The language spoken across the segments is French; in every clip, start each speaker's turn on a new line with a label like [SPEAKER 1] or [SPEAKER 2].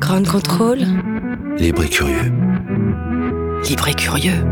[SPEAKER 1] Grand contrôle.
[SPEAKER 2] Libre et curieux.
[SPEAKER 1] Libre et curieux.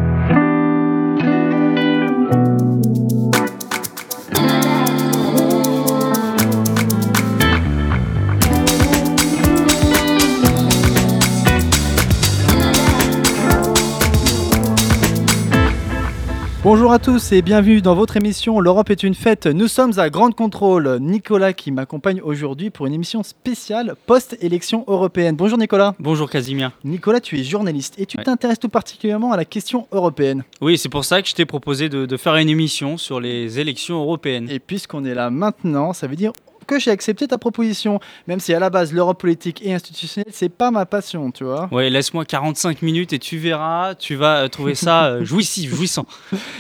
[SPEAKER 3] Bonjour à tous et bienvenue dans votre émission L'Europe est une fête. Nous sommes à Grande Contrôle. Nicolas qui m'accompagne aujourd'hui pour une émission spéciale post-élection européenne. Bonjour Nicolas.
[SPEAKER 4] Bonjour Casimir.
[SPEAKER 3] Nicolas, tu es journaliste et tu
[SPEAKER 4] Ouais.
[SPEAKER 3] t'intéresses tout particulièrement à la question européenne.
[SPEAKER 4] Oui, c'est pour ça que je t'ai proposé de, de faire une émission sur les élections européennes.
[SPEAKER 3] Et puisqu'on est là maintenant, ça veut dire que j'ai accepté ta proposition, même si à la base l'Europe politique et institutionnelle, c'est pas ma passion, tu vois.
[SPEAKER 4] Ouais, laisse-moi 45 minutes et tu verras, tu vas euh, trouver ça euh, jouissif, jouissant.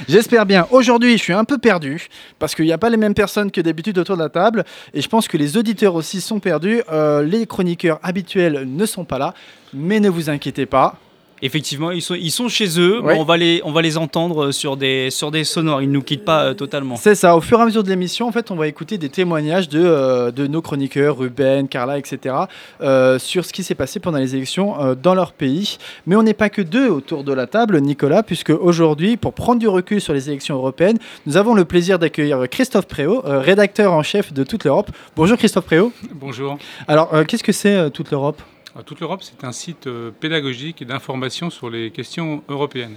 [SPEAKER 3] J'espère bien. Aujourd'hui, je suis un peu perdu parce qu'il n'y a pas les mêmes personnes que d'habitude autour de la table et je pense que les auditeurs aussi sont perdus. Euh, les chroniqueurs habituels ne sont pas là, mais ne vous inquiétez pas.
[SPEAKER 4] Effectivement, ils sont, ils sont chez eux,
[SPEAKER 3] Ouais.
[SPEAKER 4] on, va les, on va les entendre sur des, sur des sonores, ils ne nous quittent pas euh, totalement.
[SPEAKER 3] C'est ça. Au fur et à mesure de l'émission, en fait, on va écouter des témoignages de, euh, de nos chroniqueurs, Ruben, Carla, etc., euh, sur ce qui s'est passé pendant les élections euh, dans leur pays. Mais on n'est pas que deux autour de la table, Nicolas, puisque aujourd'hui, pour prendre du recul sur les élections européennes, nous avons le plaisir d'accueillir Christophe Préau, euh, rédacteur en chef de Toute l'Europe. Bonjour Christophe Préau.
[SPEAKER 5] Bonjour.
[SPEAKER 3] Alors, euh, qu'est-ce que c'est euh, Toute l'Europe?
[SPEAKER 5] Toute l'Europe, c'est un site euh, pédagogique et d'information sur les questions européennes.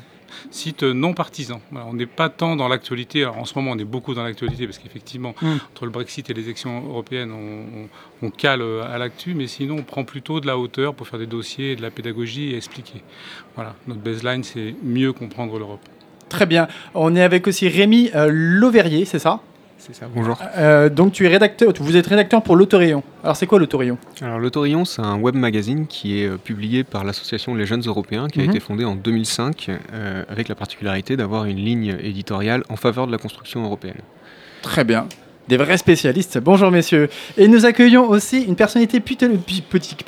[SPEAKER 5] Site euh, non partisan. On n'est pas tant dans l'actualité. Alors, en ce moment, on est beaucoup dans l'actualité parce qu'effectivement,
[SPEAKER 3] Mm.
[SPEAKER 5] entre le Brexit et les élections européennes, on, on- on cale euh, à l'actu, mais sinon, on prend plutôt de la hauteur pour faire des dossiers, de la pédagogie et expliquer. Voilà, notre baseline, c'est mieux comprendre l'Europe.
[SPEAKER 3] Très bien. On est avec aussi Rémi euh, c'est ça?
[SPEAKER 6] C'est ça, bonjour.
[SPEAKER 3] Euh, Donc, tu es rédacteur, vous êtes rédacteur pour l'Autorayon. Alors, c'est quoi l'Autorayon
[SPEAKER 6] Alors l'Autorion, c'est un web magazine qui est euh, publié par l'association Les Jeunes Européens, qui
[SPEAKER 3] Mhm.
[SPEAKER 6] a été fondée en 2005, euh, avec la particularité d'avoir une ligne éditoriale en faveur de la construction européenne.
[SPEAKER 3] Très bien. Des vrais spécialistes. Bonjour messieurs. Et nous accueillons aussi une personnalité politique,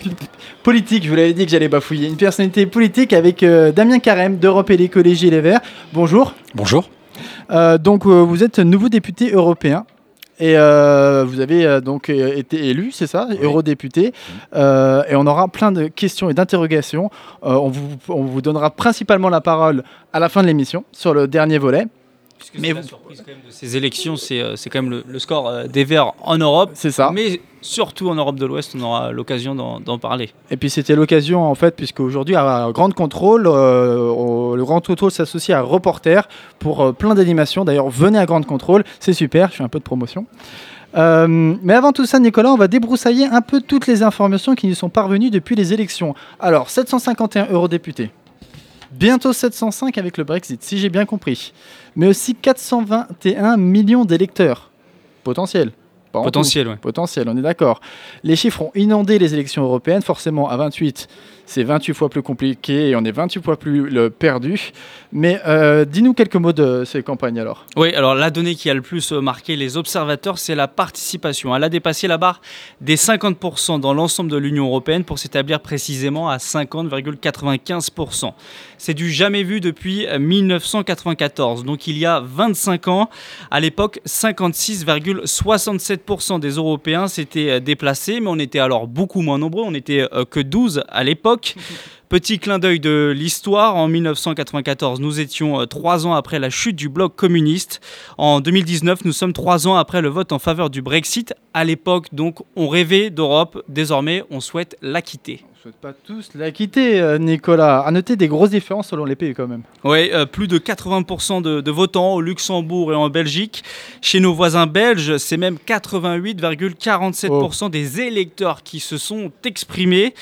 [SPEAKER 3] je vous l'avais dit que j'allais bafouiller, une personnalité politique avec euh, Damien Carême d'Europe et l'écologie et les Verts. Bonjour.
[SPEAKER 2] Bonjour.
[SPEAKER 3] Euh, donc euh, vous êtes nouveau député européen. Et euh, vous avez euh, donc été élu, c'est ça, eurodéputé. Euh, et on aura plein de questions et d'interrogations. On, vous, on vous donnera principalement la parole à la fin de l'émission sur le dernier volet.
[SPEAKER 4] Puisque
[SPEAKER 3] Mais
[SPEAKER 4] la surprise quand même de ces élections, c'est euh, c'est quand même le, le score euh, des Verts en Europe.
[SPEAKER 3] C'est ça.
[SPEAKER 4] Mais surtout en Europe de l'Ouest, on aura l'occasion d'en d'en parler.
[SPEAKER 3] Et puis c'était l'occasion en fait, puisque aujourd'hui à Grande Contrôle, euh, au- le Grand Contrôle s'associe à Reporter pour euh, plein d'animations. D'ailleurs, venez à Grande Contrôle, c'est super, je fais un peu de promotion. Euh, mais avant tout ça, Nicolas, on va débroussailler un peu toutes les informations qui nous sont parvenues depuis les élections. Alors, 751 eurodéputés. Bientôt 705 avec le Brexit, si j'ai bien compris. Mais aussi 421 millions d'électeurs. Potentiels.
[SPEAKER 4] Potentiel, ouais.
[SPEAKER 3] Potentiel, on est d'accord. Les chiffres ont inondé les élections européennes. Forcément, à 28, c'est 28 fois plus compliqué et on est 28 fois plus le perdu. Mais euh, dis-nous quelques mots de ces campagnes alors.
[SPEAKER 4] Oui, alors la donnée qui a le plus euh, marqué les observateurs, c'est la participation. Elle a dépassé la barre des 50% dans l'ensemble de l'Union européenne pour s'établir précisément à 50,95%. C'est du jamais vu depuis euh, 1994, donc il y a 25 ans. À l'époque, 56,67% des Européens s'étaient euh, déplacés, mais on était alors beaucoup moins nombreux, on n'était euh, que 12 à l'époque. Petit clin d'œil de l'histoire, en 1994, nous étions euh, trois ans après la chute du bloc communiste. En 2019, nous sommes trois ans après le vote en faveur du Brexit. À l'époque, donc, on rêvait d'Europe. Désormais, on souhaite la quitter.
[SPEAKER 3] Souhaite pas tous la quitter, euh, Nicolas. À noter des grosses différences selon les pays quand même.
[SPEAKER 4] Oui, plus de 80% de, de votants au Luxembourg et en Belgique. Chez nos voisins belges, c'est même 88,47% des électeurs qui se sont exprimés.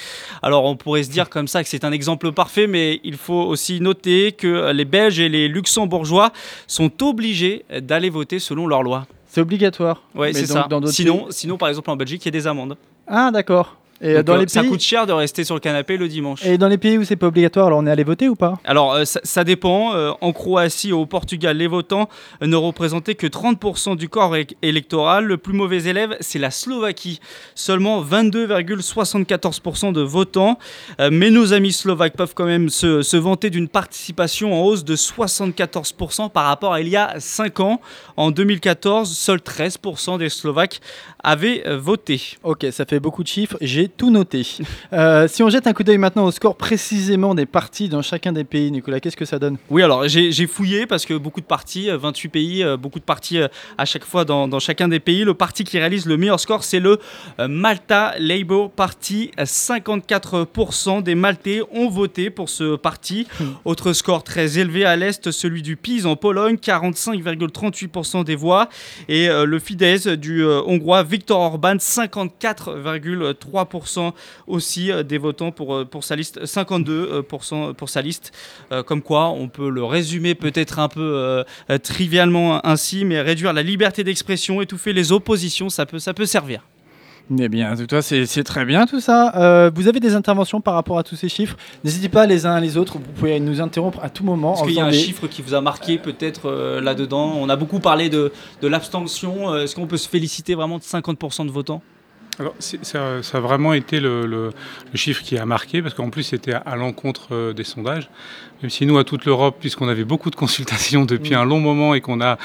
[SPEAKER 4] Alors on pourrait se dire comme ça que c'est un exemple parfait, mais il faut aussi noter que les Belges et les Luxembourgeois sont obligés d'aller voter selon leurs lois.
[SPEAKER 3] C'est obligatoire.
[SPEAKER 4] Oui, c'est ça.
[SPEAKER 3] dans
[SPEAKER 4] Sinon,
[SPEAKER 3] pays-
[SPEAKER 4] sinon, par exemple, en Belgique, il y a des amendes.
[SPEAKER 3] Ah, d'accord. Et
[SPEAKER 4] Donc,
[SPEAKER 3] dans
[SPEAKER 4] euh,
[SPEAKER 3] les
[SPEAKER 4] ça
[SPEAKER 3] pays.
[SPEAKER 4] coûte cher de rester sur le canapé le dimanche.
[SPEAKER 3] Et dans les pays où c'est pas obligatoire, alors on est allé voter ou pas?
[SPEAKER 4] Alors, euh, ça, ça dépend. Euh, en Croatie, au Portugal, les votants ne représentaient que 30% du corps électoral. Le plus mauvais élève, c'est la Slovaquie. Seulement 22,74% de votants. Euh, mais nos amis slovaques peuvent quand même se, se vanter d'une participation en hausse de 74% par rapport à il y a 5 ans. En 2014, seuls 13% des Slovaques avaient euh, voté.
[SPEAKER 3] Ok, ça fait beaucoup de chiffres. J'ai tout noté. Euh, si on jette un coup d'œil maintenant au score précisément des parties dans chacun des pays, Nicolas, qu'est-ce que ça donne?
[SPEAKER 4] Oui, alors j'ai fouillé parce que beaucoup de parties, euh, 28 pays, euh, beaucoup de parties euh, à chaque fois dans, dans chacun des pays. Le parti qui réalise le meilleur score, c'est le Malta Labour Party. Euh, 54% des Maltais ont voté pour ce parti. Autre score très élevé à l'Est, celui du PiS en Pologne, 45,38% des voix. Et le Fidesz du Hongrois Viktor Orban, 54,3% aussi euh, des votants pour, euh, sa liste, 52% pour sa liste. Euh, comme quoi, on peut le résumer peut-être un peu euh, euh, trivialement ainsi, mais réduire la liberté d'expression, étouffer les oppositions, ça peut, ça peut servir.
[SPEAKER 3] Eh bien, c'est très bien tout ça. Euh, vous avez des interventions par rapport à tous ces chiffres? N'hésitez pas les uns les autres, vous pouvez nous interrompre à tout moment.
[SPEAKER 4] Est-ce qu'il y a un
[SPEAKER 3] des-
[SPEAKER 4] chiffre qui vous a marqué peut-être euh, là-dedans? On a beaucoup parlé de, de l'abstention. Euh, Est-ce qu'on peut se féliciter vraiment de 50% de votants?
[SPEAKER 5] Alors, ça, a vraiment été le, chiffre qui a marqué, parce qu'en plus, c'était à, l'encontre euh, des sondages. Même si nous, à toute l'Europe, puisqu'on avait beaucoup de consultations depuis un long moment et qu'on a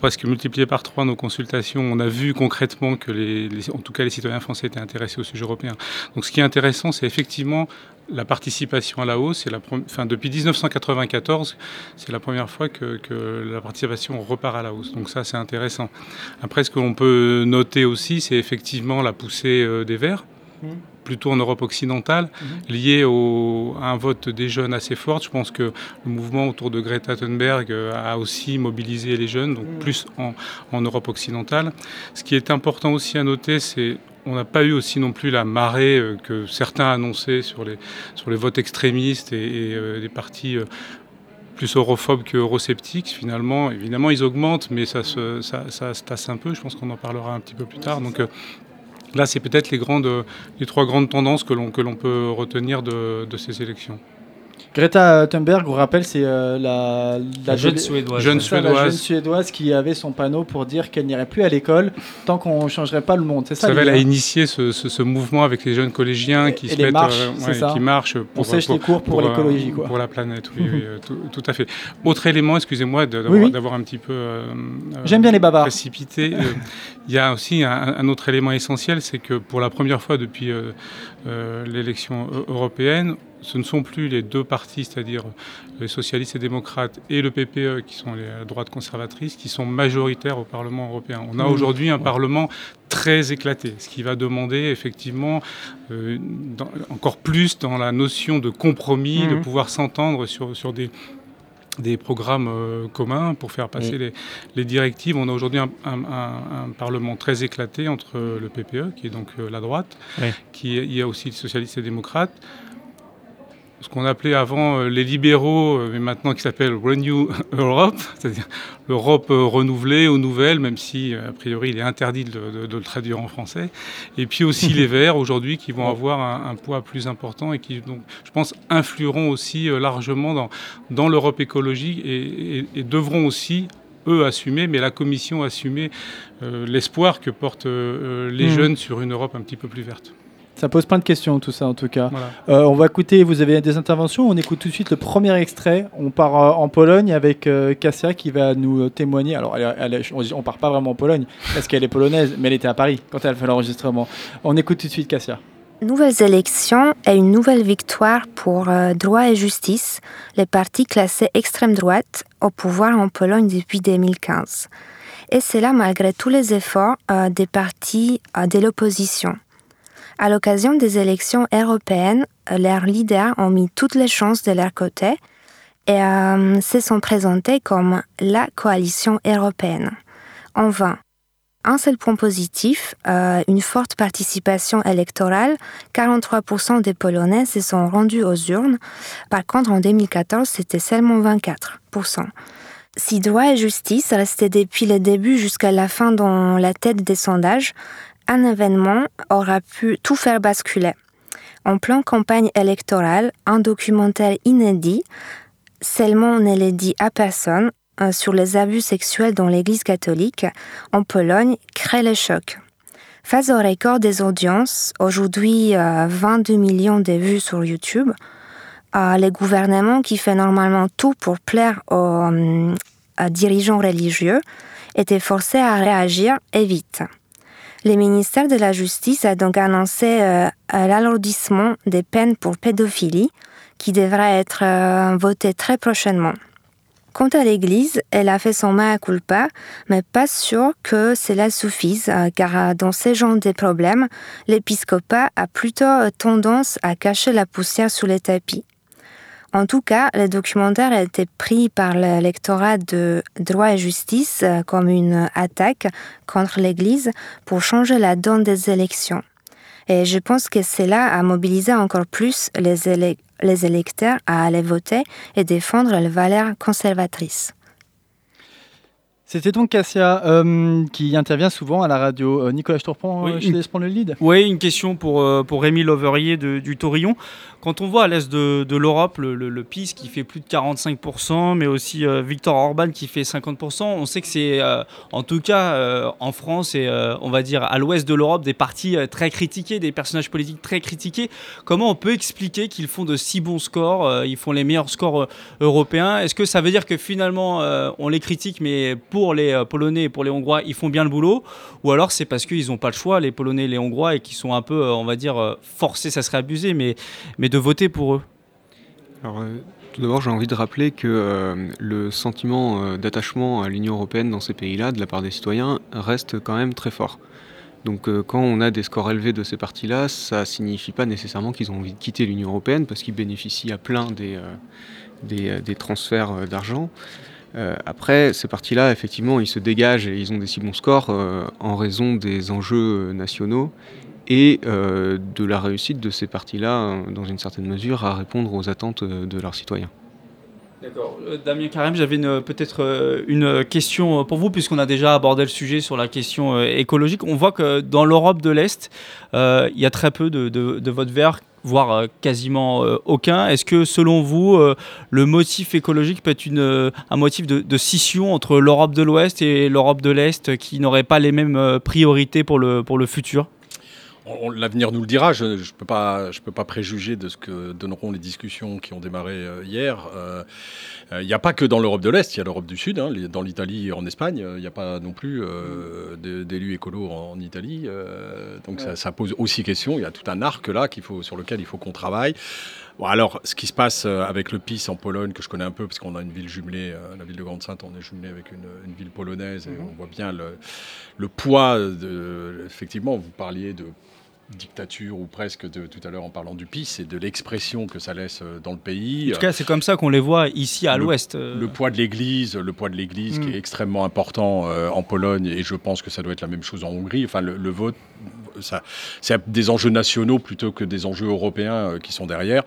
[SPEAKER 5] presque multiplié par trois nos consultations, on a vu concrètement que, en tout cas, les citoyens français étaient intéressés au sujet européen. Donc, ce qui est intéressant, c'est effectivement la participation à la hausse. C'est la enfin, depuis 1994, c'est la première fois que, que la participation repart à la hausse. Donc, ça, c'est intéressant. Après, ce que l'on peut noter aussi, c'est effectivement la poussée euh, des Verts,
[SPEAKER 3] Mhm.
[SPEAKER 5] plutôt en Europe occidentale, liée au, à un vote des jeunes assez fort. Je pense que le mouvement autour de Greta Thunberg euh, a aussi mobilisé les jeunes, donc
[SPEAKER 3] Mhm.
[SPEAKER 5] plus en, en Europe occidentale. Ce qui est important aussi à noter, c'est on n'a pas eu aussi non plus la marée euh, que certains annonçaient sur les, sur les votes extrémistes et, et, euh, des partis euh, plus europhobes que eurosceptiques. Finalement, évidemment, ils augmentent, mais ça se, tasse un peu. Je pense qu'on en parlera un petit peu plus tard. Donc euh, là, c'est peut-être les, les trois grandes tendances que l'on que l'on peut retenir de, de ces élections.
[SPEAKER 3] Greta Thunberg, on rappelle, c'est euh, la,
[SPEAKER 4] La jeune suédoise.
[SPEAKER 5] Jeune
[SPEAKER 3] c'est ça, la
[SPEAKER 5] Suédoise.
[SPEAKER 3] jeune suédoise qui avait son panneau pour dire qu'elle n'irait plus à l'école tant qu'on ne changerait pas le monde. C'est ça
[SPEAKER 5] Ça
[SPEAKER 3] l'idée,
[SPEAKER 5] a initié ce, ce- ce mouvement avec les jeunes collégiens
[SPEAKER 3] Et-
[SPEAKER 5] qui
[SPEAKER 3] et
[SPEAKER 5] se
[SPEAKER 3] les
[SPEAKER 5] mettent,
[SPEAKER 3] marches,
[SPEAKER 5] euh, qui marchent
[SPEAKER 3] On
[SPEAKER 5] pour,
[SPEAKER 3] sèche
[SPEAKER 5] pour-
[SPEAKER 3] les cours pour,
[SPEAKER 5] euh,
[SPEAKER 3] l'écologie. quoi.
[SPEAKER 5] Pour la planète, oui, oui, euh, tout, tout à fait. Autre élément, excusez-moi d'avoir
[SPEAKER 3] Oui, oui.
[SPEAKER 5] d'avoir un petit peu euh, euh,
[SPEAKER 3] J'aime bien les bavards.
[SPEAKER 5] précipité. euh, Il y a aussi un, un autre élément essentiel, c'est que pour la première fois depuis euh, euh, l'élection eu- européenne, ce ne sont plus les deux partis, c'est-à-dire les socialistes et démocrates et le PPE, qui sont les droites conservatrices, qui sont majoritaires au Parlement européen. On a
[SPEAKER 3] Mmh.
[SPEAKER 5] aujourd'hui un Parlement très éclaté, ce qui va demander effectivement euh, dans- encore plus dans la notion de compromis, de
[SPEAKER 3] Mhm.
[SPEAKER 5] pouvoir s'entendre sur, sur des des programmes euh, communs pour faire passer les, les directives. On a aujourd'hui un, un- un- un Parlement très éclaté entre le PPE, qui est donc euh, la droite,
[SPEAKER 4] Oui.
[SPEAKER 5] qui est- il y a aussi les socialistes et démocrates, ce qu'on appelait avant euh, les libéraux, euh, mais maintenant qui s'appelle Renew Europe, c'est-à-dire l'Europe euh, renouvelée ou nouvelle, même si a priori il est interdit de, de- de le traduire en français. Et puis aussi les Verts aujourd'hui qui vont avoir un, un poids plus important et qui donc, je pense, influeront aussi largement dans, dans l'Europe écologique et, et- et devront aussi eux assumer, mais la Commission assumer euh, l'espoir que portent euh, les
[SPEAKER 3] Mhm.
[SPEAKER 5] jeunes sur une Europe un petit peu plus verte.
[SPEAKER 3] Ça pose plein de questions, tout ça, en tout cas.
[SPEAKER 5] Voilà.
[SPEAKER 3] Euh, on va écouter, vous avez des interventions, on écoute tout de suite le premier extrait. On part euh, en Pologne avec euh, Kassia qui va nous témoigner. Alors, elle, elle est- on, on part pas vraiment en Pologne parce qu'elle est polonaise, mais elle était à Paris quand elle a fait l'enregistrement. On écoute tout de suite Kassia.
[SPEAKER 7] Nouvelles élections et une nouvelle victoire pour euh, Droit et Justice, les partis classés extrême droite au pouvoir en Pologne depuis 2015. Et cela malgré tous les efforts euh, des partis euh, de l'opposition. À l'occasion des élections européennes, leurs leaders ont mis toutes les chances de leur côté et euh, se sont présentés comme la coalition européenne. En vain. Un seul point positif, euh, une forte participation électorale 43% des Polonais se sont rendus aux urnes. Par contre, en 2014, c'était seulement 24%. Si droit et justice restaient depuis le début jusqu'à la fin dans la tête des sondages, un événement aura pu tout faire basculer. En plein campagne électorale, un documentaire inédit, seulement ne l'est dit à personne, euh, sur les abus sexuels dans l'Église catholique en Pologne crée le choc. Face au record des audiences, aujourd'hui euh, 22 millions de vues sur YouTube, euh, le gouvernement qui fait normalement tout pour plaire aux, euh, dirigeants religieux était forcé à réagir et vite. Le ministère de la Justice a donc annoncé euh, l'alourdissement des peines pour pédophilie qui devrait être euh, très prochainement. Quant à l'Église, elle a fait son mea culpa, mais pas sûr que cela suffise, euh, car dans ce genre de problèmes, l'épiscopat a plutôt tendance à cacher la poussière sous les tapis. En tout cas, le documentaire a été pris par l'électorat de droit et justice euh, comme une attaque contre l'Église pour changer la donne des élections. Et je pense que cela a mobilisé encore plus les, les électeurs à aller voter et défendre les valeurs conservatrices.
[SPEAKER 3] C'était donc Cassia euh, qui intervient souvent à la radio. Euh, Nicolas Tourpont,
[SPEAKER 4] Oui,
[SPEAKER 3] je te laisse prendre le lead.
[SPEAKER 4] Oui, une question pour, euh, pour Rémi Loverier de- du Torillon. Quand on voit à l'est de, de l'Europe le, le- le PIS qui fait plus de 45%, mais aussi euh, Victor Orban qui fait 50%, on sait que c'est euh, en tout cas euh, en France et euh, on va dire à l'ouest de l'Europe des partis euh, très critiqués, des personnages politiques très critiqués. Comment on peut expliquer qu'ils font de si bons scores euh, Ils font les meilleurs scores euh, européens? Est-ce que ça veut dire que finalement euh, on les critique, mais pour les euh, Polonais et pour les Hongrois, ils font bien le boulot Ou alors c'est parce qu'ils n'ont pas le choix, les Polonais et les Hongrois, et qu'ils sont un peu, euh, on va dire, euh, forcés, ça serait abusé, mais, mais de voter pour eux
[SPEAKER 6] Alors, tout d'abord, j'ai envie de rappeler que le sentiment d'attachement à l'Union européenne dans ces pays-là, de la part des citoyens, reste quand même très fort. Donc, quand on a des scores élevés de ces partis-là, ça signifie pas nécessairement qu'ils ont envie de quitter l'Union européenne parce qu'ils bénéficient à plein des, des, transferts d'argent. Euh, après, ces partis-là, effectivement, ils se dégagent et ils ont des si bons scores euh, en raison des enjeux euh, nationaux et de la réussite de ces partis-là, dans une certaine mesure, à répondre aux attentes de leurs citoyens.
[SPEAKER 4] D'accord. Damien Carême, j'avais peut-être une question pour vous, puisqu'on a déjà abordé le sujet sur la question écologique. On voit que dans l'Europe de l'Est, il y a très peu de, de, votes verts, voire euh, quasiment euh, aucun. Est-ce que, selon vous, euh, le motif écologique peut être un motif de, scission entre l'Europe de l'Ouest et l'Europe de l'Est, qui n'auraient pas les mêmes priorités pour le, futur?
[SPEAKER 8] L'avenir nous le dira. Je ne peux, pas- je peux pas préjuger de ce que donneront les discussions qui ont démarré euh, hier. Euh, euh, Il n'y a pas que dans l'Europe de l'Est, il y a l'Europe du Sud. hein, dans l'Italie et en Espagne, euh, il n'y a pas non plus euh, d'élus écolos en, Italie. euh, donc ça, ça pose aussi question. Il y a tout un arc là qu'il faut, sur lequel il faut qu'on travaille. Bon, alors, ce qui se passe euh, avec le PIS en Pologne, que je connais un peu, parce qu'on a une ville jumelée, euh, la ville de Grande-Sainte, on est jumelé avec une, une ville polonaise, et on voit bien le, le poids de. Effectivement, vous parliez de dictature ou presque de tout à l'heure en parlant du PIS et de l'expression que ça laisse euh, dans le pays.
[SPEAKER 4] En tout cas, c'est comme ça qu'on les voit ici à l'Ouest. euh.
[SPEAKER 8] Le poids de l'Église, le poids de l'Église qui
[SPEAKER 3] Mm.
[SPEAKER 8] est extrêmement important euh, en Pologne et je pense que ça doit être la même chose en Hongrie. Enfin, le, le vote, ça, c'est des enjeux nationaux plutôt que des enjeux européens euh, qui sont derrière.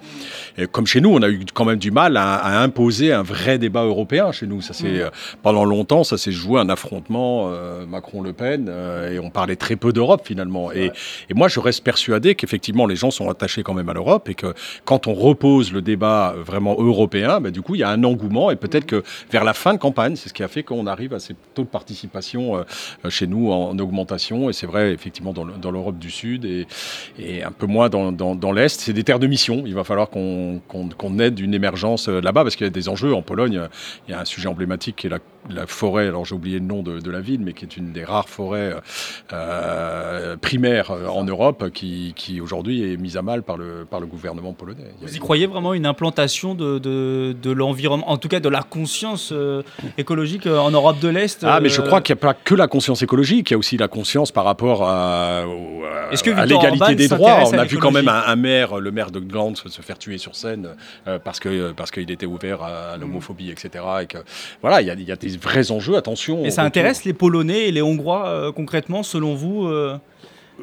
[SPEAKER 8] Et comme chez nous, on a eu quand même du mal à, à imposer un vrai débat européen chez nous. Ça c'est euh, pendant longtemps, ça s'est joué un affrontement euh, Macron-Le Pen euh, et on parlait très peu d'Europe finalement. Et, et moi, je reste persuadé qu'effectivement, les gens sont attachés quand même à l'Europe et que quand on repose le débat vraiment européen, bah, du coup, il y a un engouement et peut-être que vers la fin de campagne, c'est ce qui a fait qu'on arrive à ces taux de participation euh, chez nous en, en augmentation. Et c'est vrai, effectivement, dans le- dans l'Europe du Sud et, un peu moins dans, l'Est. C'est des terres de mission. Il va falloir qu'on aide une émergence euh, là-bas parce qu'il y a des enjeux. En Pologne, il y a un sujet emblématique qui est la, la forêt. Alors, j'ai oublié le nom de, de la ville, mais qui est une des rares forêts euh, primaires euh, en Europe qui, qui aujourd'hui est mise à mal par le, par le gouvernement polonais.
[SPEAKER 4] Vous y croyez vraiment une implantation de, de, de l'environnement, en tout cas de la conscience euh, écologique en Europe de l'Est
[SPEAKER 8] Ah, mais je crois qu'il n'y a pas que la conscience écologique, il y a aussi la conscience par rapport à, l'égalité des droits. On a vu quand même un, un maire, le maire de Gland, se faire tuer sur scène euh, parce que parce qu'il était ouvert à l'homophobie, etc. Et que voilà, il y, a, il y a des vrais enjeux. Attention.
[SPEAKER 4] Et ça intéresse les Polonais et les Hongrois euh, concrètement, selon vous euh,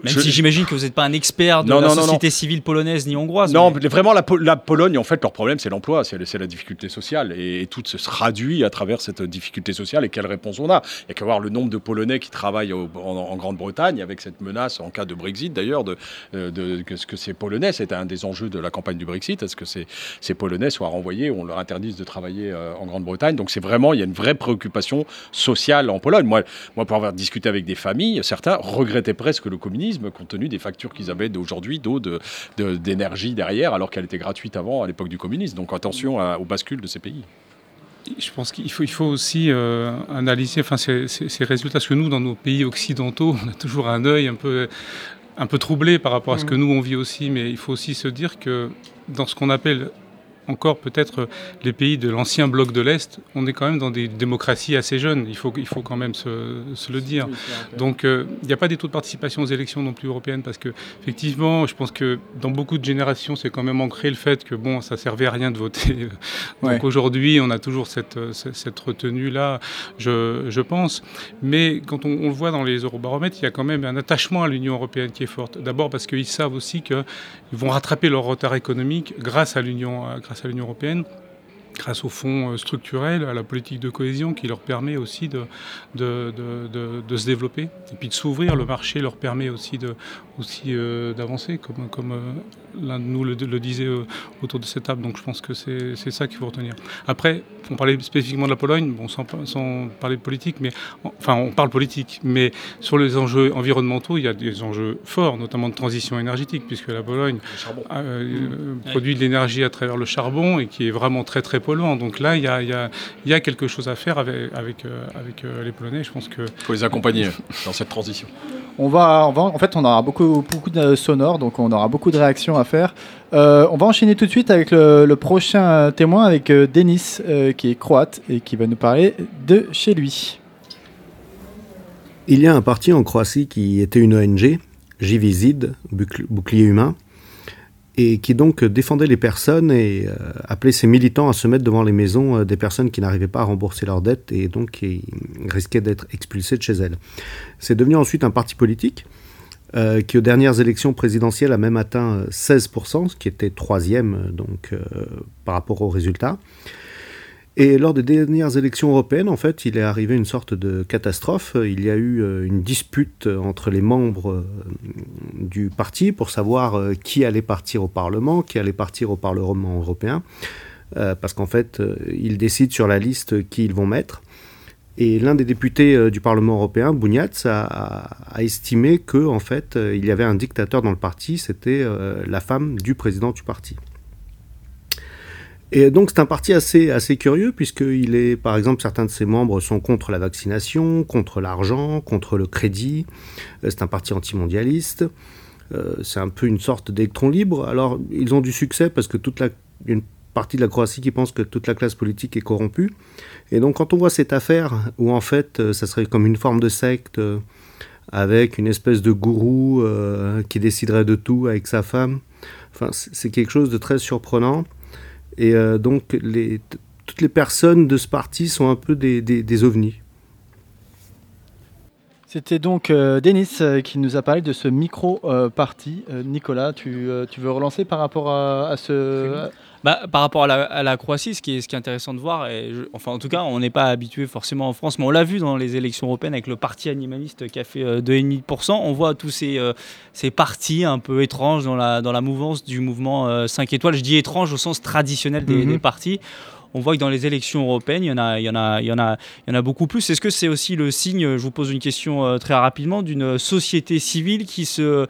[SPEAKER 4] Même
[SPEAKER 8] Je-
[SPEAKER 4] si j'imagine que vous n'êtes pas un expert de
[SPEAKER 8] Non,
[SPEAKER 4] la
[SPEAKER 8] non, non,
[SPEAKER 4] société civile polonaise ni hongroise.
[SPEAKER 8] Non,
[SPEAKER 4] mais-
[SPEAKER 8] vraiment, la, Po- la Pologne, en fait, leur problème, c'est l'emploi, c'est la difficulté sociale. Et, et tout se traduit à travers cette difficulté sociale. Et quelle réponse on a? Il n'y a qu'à voir le nombre de Polonais qui travaillent au- en, en Grande-Bretagne, avec cette menace, en cas de Brexit d'ailleurs, de, euh, de, ce que ces Polonais, c'est un des enjeux de la campagne du Brexit, est-ce que ces, ces Polonais soient renvoyés, on leur interdise de travailler euh, en Grande-Bretagne? Donc c'est vraiment, il y a une vraie préoccupation sociale en Pologne. Moi, moi, pour avoir discuté avec des familles, certains regrettaient presque le communisme, compte tenu des factures qu'ils avaient d'aujourd'hui d'eau, de- de- d'énergie derrière, alors qu'elle était gratuite avant, à l'époque du communisme. Donc attention à- aux bascules de ces pays.
[SPEAKER 5] je pense qu'il faut, il faut aussi euh, analyser enfin, ces, ces, résultats, parce que nous, dans nos pays occidentaux, on a toujours un œil un peu, un peu troublé par rapport à ce que nous, on vit aussi, mais il faut aussi se dire que dans ce qu'on appelle encore peut-être les pays de l'ancien bloc de l'Est, on est quand même dans des démocraties assez jeunes, il faut, il faut quand même se, le dire. Donc euh, il n'y a pas des taux de participation aux élections non plus européennes parce que effectivement, je pense que dans beaucoup de générations, c'est quand même ancré le fait que bon, ça servait à rien de voter. Donc aujourd'hui, on a toujours cette, cette retenue-là, je, je, pense. Mais quand on, on, le voit dans les eurobaromètres, il y a quand même un attachement à l'Union européenne qui est forte. D'abord parce qu'ils savent aussi qu'ils vont rattraper leur retard économique grâce à l'Union à l'Union européenne grâce aux fonds euh, structurels, à la politique de cohésion qui leur permet aussi de, de, de, se développer. Et puis de s'ouvrir, le marché leur permet aussi d'avancer, aussi, euh, d'avancer comme, comme euh, l'un de nous le, disait autour de cette table. Donc je pense que c'est ça qu'il faut retenir. Après, on parlait spécifiquement de la Pologne, bon, sans, sans, parler de politique, mais enfin on parle politique, mais sur les enjeux environnementaux, il y a des enjeux forts, notamment de transition énergétique, puisque la Pologne produit de l'énergie à travers le charbon et qui est vraiment très très Donc là, il y a, y, a, y a, quelque chose à faire avec, avec, euh, avec euh, les Polonais. Je pense que
[SPEAKER 8] faut les accompagner dans cette transition.
[SPEAKER 3] On va, on va, en fait, on aura beaucoup, beaucoup de sonores, donc on aura beaucoup de réactions à faire. Euh, on va enchaîner tout de suite avec le, le prochain témoin, avec Denis, qui est croate et qui va nous parler de chez lui.
[SPEAKER 9] Il y a un parti en Croatie qui était une ONG, Jivizid, bouclier humain, et qui donc défendait les personnes et euh, appelait ses militants à se mettre devant les maisons euh, des personnes qui n'arrivaient pas à rembourser leurs dettes et donc qui risquaient d'être expulsées de chez elles. C'est devenu ensuite un parti politique euh, qui aux dernières élections présidentielles a même atteint 16%, ce qui était troisième donc par rapport aux résultats. Et lors des dernières élections européennes, en fait, il est arrivé une sorte de catastrophe. Il y a eu euh, une dispute entre les membres euh, du parti pour savoir euh, qui allait partir au Parlement, qui allait partir au Parlement européen, parce qu'en fait, ils décident sur la liste qui ils vont mettre. Et l'un des députés du Parlement européen, Bougnatz, a, estimé que en fait, il y avait un dictateur dans le parti, c'était la femme du président du parti. Et donc c'est un parti assez, assez curieux puisqu'il est, par exemple, certains de ses membres sont contre la vaccination, contre l'argent, contre le crédit. Euh, c'est un parti antimondialiste. Euh, c'est un peu une sorte d'électron libre. Alors ils ont du succès parce que toute la, une partie de la Croatie qui pense que toute la classe politique est corrompue. Et donc quand on voit cette affaire où en fait euh, ça serait comme une forme de secte avec une espèce de gourou qui déciderait de tout avec sa femme, enfin c'est quelque chose de très surprenant. Et euh, donc, les, toutes les personnes de ce parti sont un peu des, des, ovnis.
[SPEAKER 3] C'était donc euh, Denis euh, qui nous a parlé de ce micro-parti. Nicolas, tu, tu, veux relancer par rapport à, ce...
[SPEAKER 4] Bah, par rapport à la, Croatie, ce qui, est, ce qui est intéressant de voir, et enfin en tout cas, on n'est pas habitué forcément en France, mais on l'a vu dans les élections européennes avec le parti animaliste qui a fait 2,5%. On voit tous ces, ces partis un peu étranges dans la, dans la mouvance du mouvement 5 étoiles. Je dis étrange au sens traditionnel des, des partis on voit que dans les élections européennes, il y en a, y en a, en y en a beaucoup plus. Est-ce que c'est aussi le signe, je vous pose une question euh, très rapidement, d'une société civile qui se,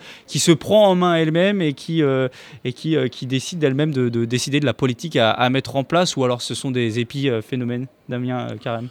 [SPEAKER 4] prend en main elle-même et qui, euh, euh, décide d'elle-même de, décider de la politique à, à, mettre en place, ou alors ce sont des épiphénomènes, Damien Carême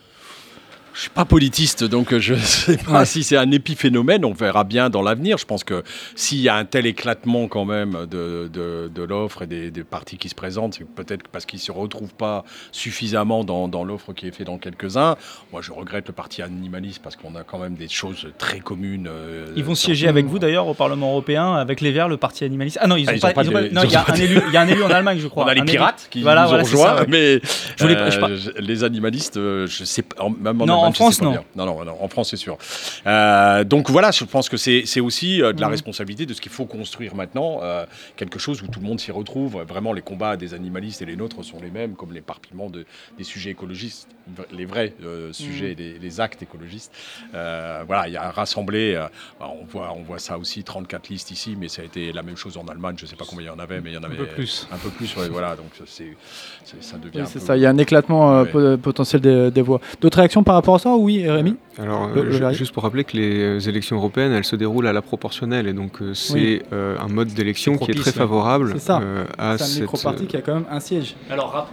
[SPEAKER 8] je suis pas politiste, donc je ne sais pas si c'est un épiphénomène. On verra bien dans l'avenir. Je pense que s'il y a un tel éclatement quand même de, de, de l'offre et des, des, partis qui se présentent, c'est peut-être parce qu'ils ne se retrouvent pas suffisamment dans, dans l'offre qui est faite dans quelques-uns. Moi, je regrette le parti animaliste parce qu'on a quand même des choses très communes.
[SPEAKER 4] Euh, ils vont siéger avec vous d'ailleurs au Parlement européen, avec les Verts, le parti animaliste. Ah non, ils n'ont pas. il y, a un élu, il y a un élu en Allemagne, je crois.
[SPEAKER 8] On a les pirates qui voilà, nous ont rejoints, mais euh, les animalistes, euh, je sais pas. Même
[SPEAKER 4] non, en France, non.
[SPEAKER 8] non. non. en France, c'est sûr. Euh, donc voilà, je pense que c'est aussi euh, de la mhm. responsabilité de ce qu'il faut construire maintenant, euh, quelque chose où tout le monde s'y retrouve. Vraiment, les combats des animalistes et les nôtres sont les mêmes, comme l'éparpillement de, des sujets écologistes, les vrais sujets, mhm. les, actes écologistes. voilà, il y a rassemblé, on, voit, on voit ça aussi, 34 listes ici, mais ça a été la même chose en Allemagne, je ne sais pas combien il y en avait, mais il y en avait
[SPEAKER 5] un peu plus.
[SPEAKER 8] Un peu plus, voilà, donc ça devient.
[SPEAKER 3] c'est ça, il y a un éclatement potentiel des, des voix. D'autres réactions par rapport penses ça Oui, Rémi
[SPEAKER 6] Alors, juste pour rappeler que les élections européennes, elles se déroulent à la proportionnelle, et donc c'est un mode d'élection qui est très favorable
[SPEAKER 3] à cette... micro-parti qui a quand même un siège.
[SPEAKER 4] Alors,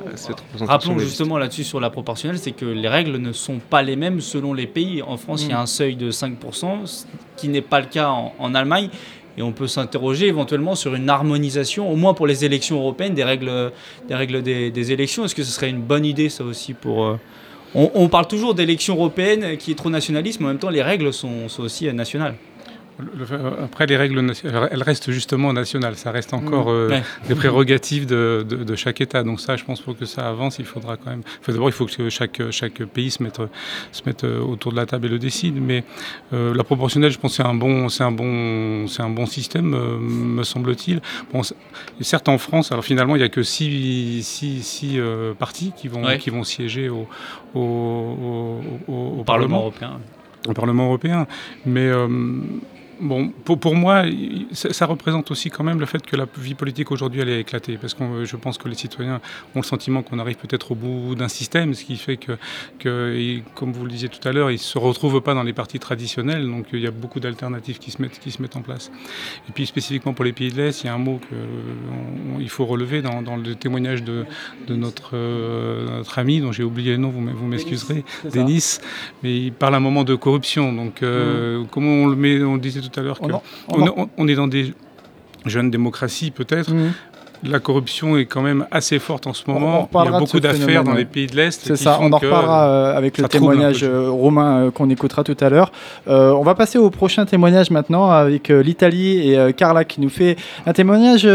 [SPEAKER 4] rappelons, justement là-dessus sur la proportionnelle, c'est que les règles ne sont pas les mêmes selon les pays. En France, il y a mm. un seuil de 5%, ce qui n'est pas le cas en Allemagne. Et on peut s'interroger éventuellement sur une harmonisation, au moins pour les élections européennes, des règles des, règles des, élections. Est-ce que ce serait une bonne idée, ça aussi, pour... Euh, on, parle toujours d'élections européennes qui est trop nationaliste, mais en même temps, les règles sont, sont aussi nationales.
[SPEAKER 5] Après, les règles, elles restent justement nationales. Ça reste encore mmh. euh, des prérogatives de, de, chaque État. Donc ça, je pense pour que ça avance, il faudra quand même. D'abord, il faut que chaque, chaque pays se mette, se mette euh, autour de la table et le décide. Mais euh, la proportionnelle, je pense, c'est un bon, c'est un bon, un bon système, me semble-t-il. Bon, certes, en France, alors finalement, il n'y a que six, six, six partis qui vont, qui vont siéger au, au, au, Parlement européen. Au Parlement européen, mais Bon, pour, pour moi, ça, représente aussi quand même le fait que la vie politique aujourd'hui, elle est éclatée. Parce que je pense que les citoyens ont le sentiment qu'on arrive peut-être au bout d'un système, ce qui fait que, que comme vous le disiez tout à l'heure, ils ne se retrouvent pas dans les partis traditionnels. Donc il y a beaucoup d'alternatives qui, se mettent, qui se mettent en place. Et puis spécifiquement pour les pays de l'Est, il y a un mot qu'il faut relever dans, dans, le témoignage de, de notre, euh, notre, ami, dont j'ai oublié le nom, vous, vous m'excuserez, Denis. Mais il parle un moment de corruption. Donc euh, mmh. comment on le met, on le disait tout tout à l'heure qu'on on, est dans des jeunes démocraties peut-être. Mhm. La corruption est quand même assez forte en ce moment. Il y a beaucoup d'affaires dans les pays de l'Est.
[SPEAKER 3] C'est ça, on en reparlera euh, avec le témoignage euh, romain euh, qu'on écoutera tout à l'heure. on va passer au prochain témoignage maintenant avec l'Italie et Carla qui nous fait un témoignage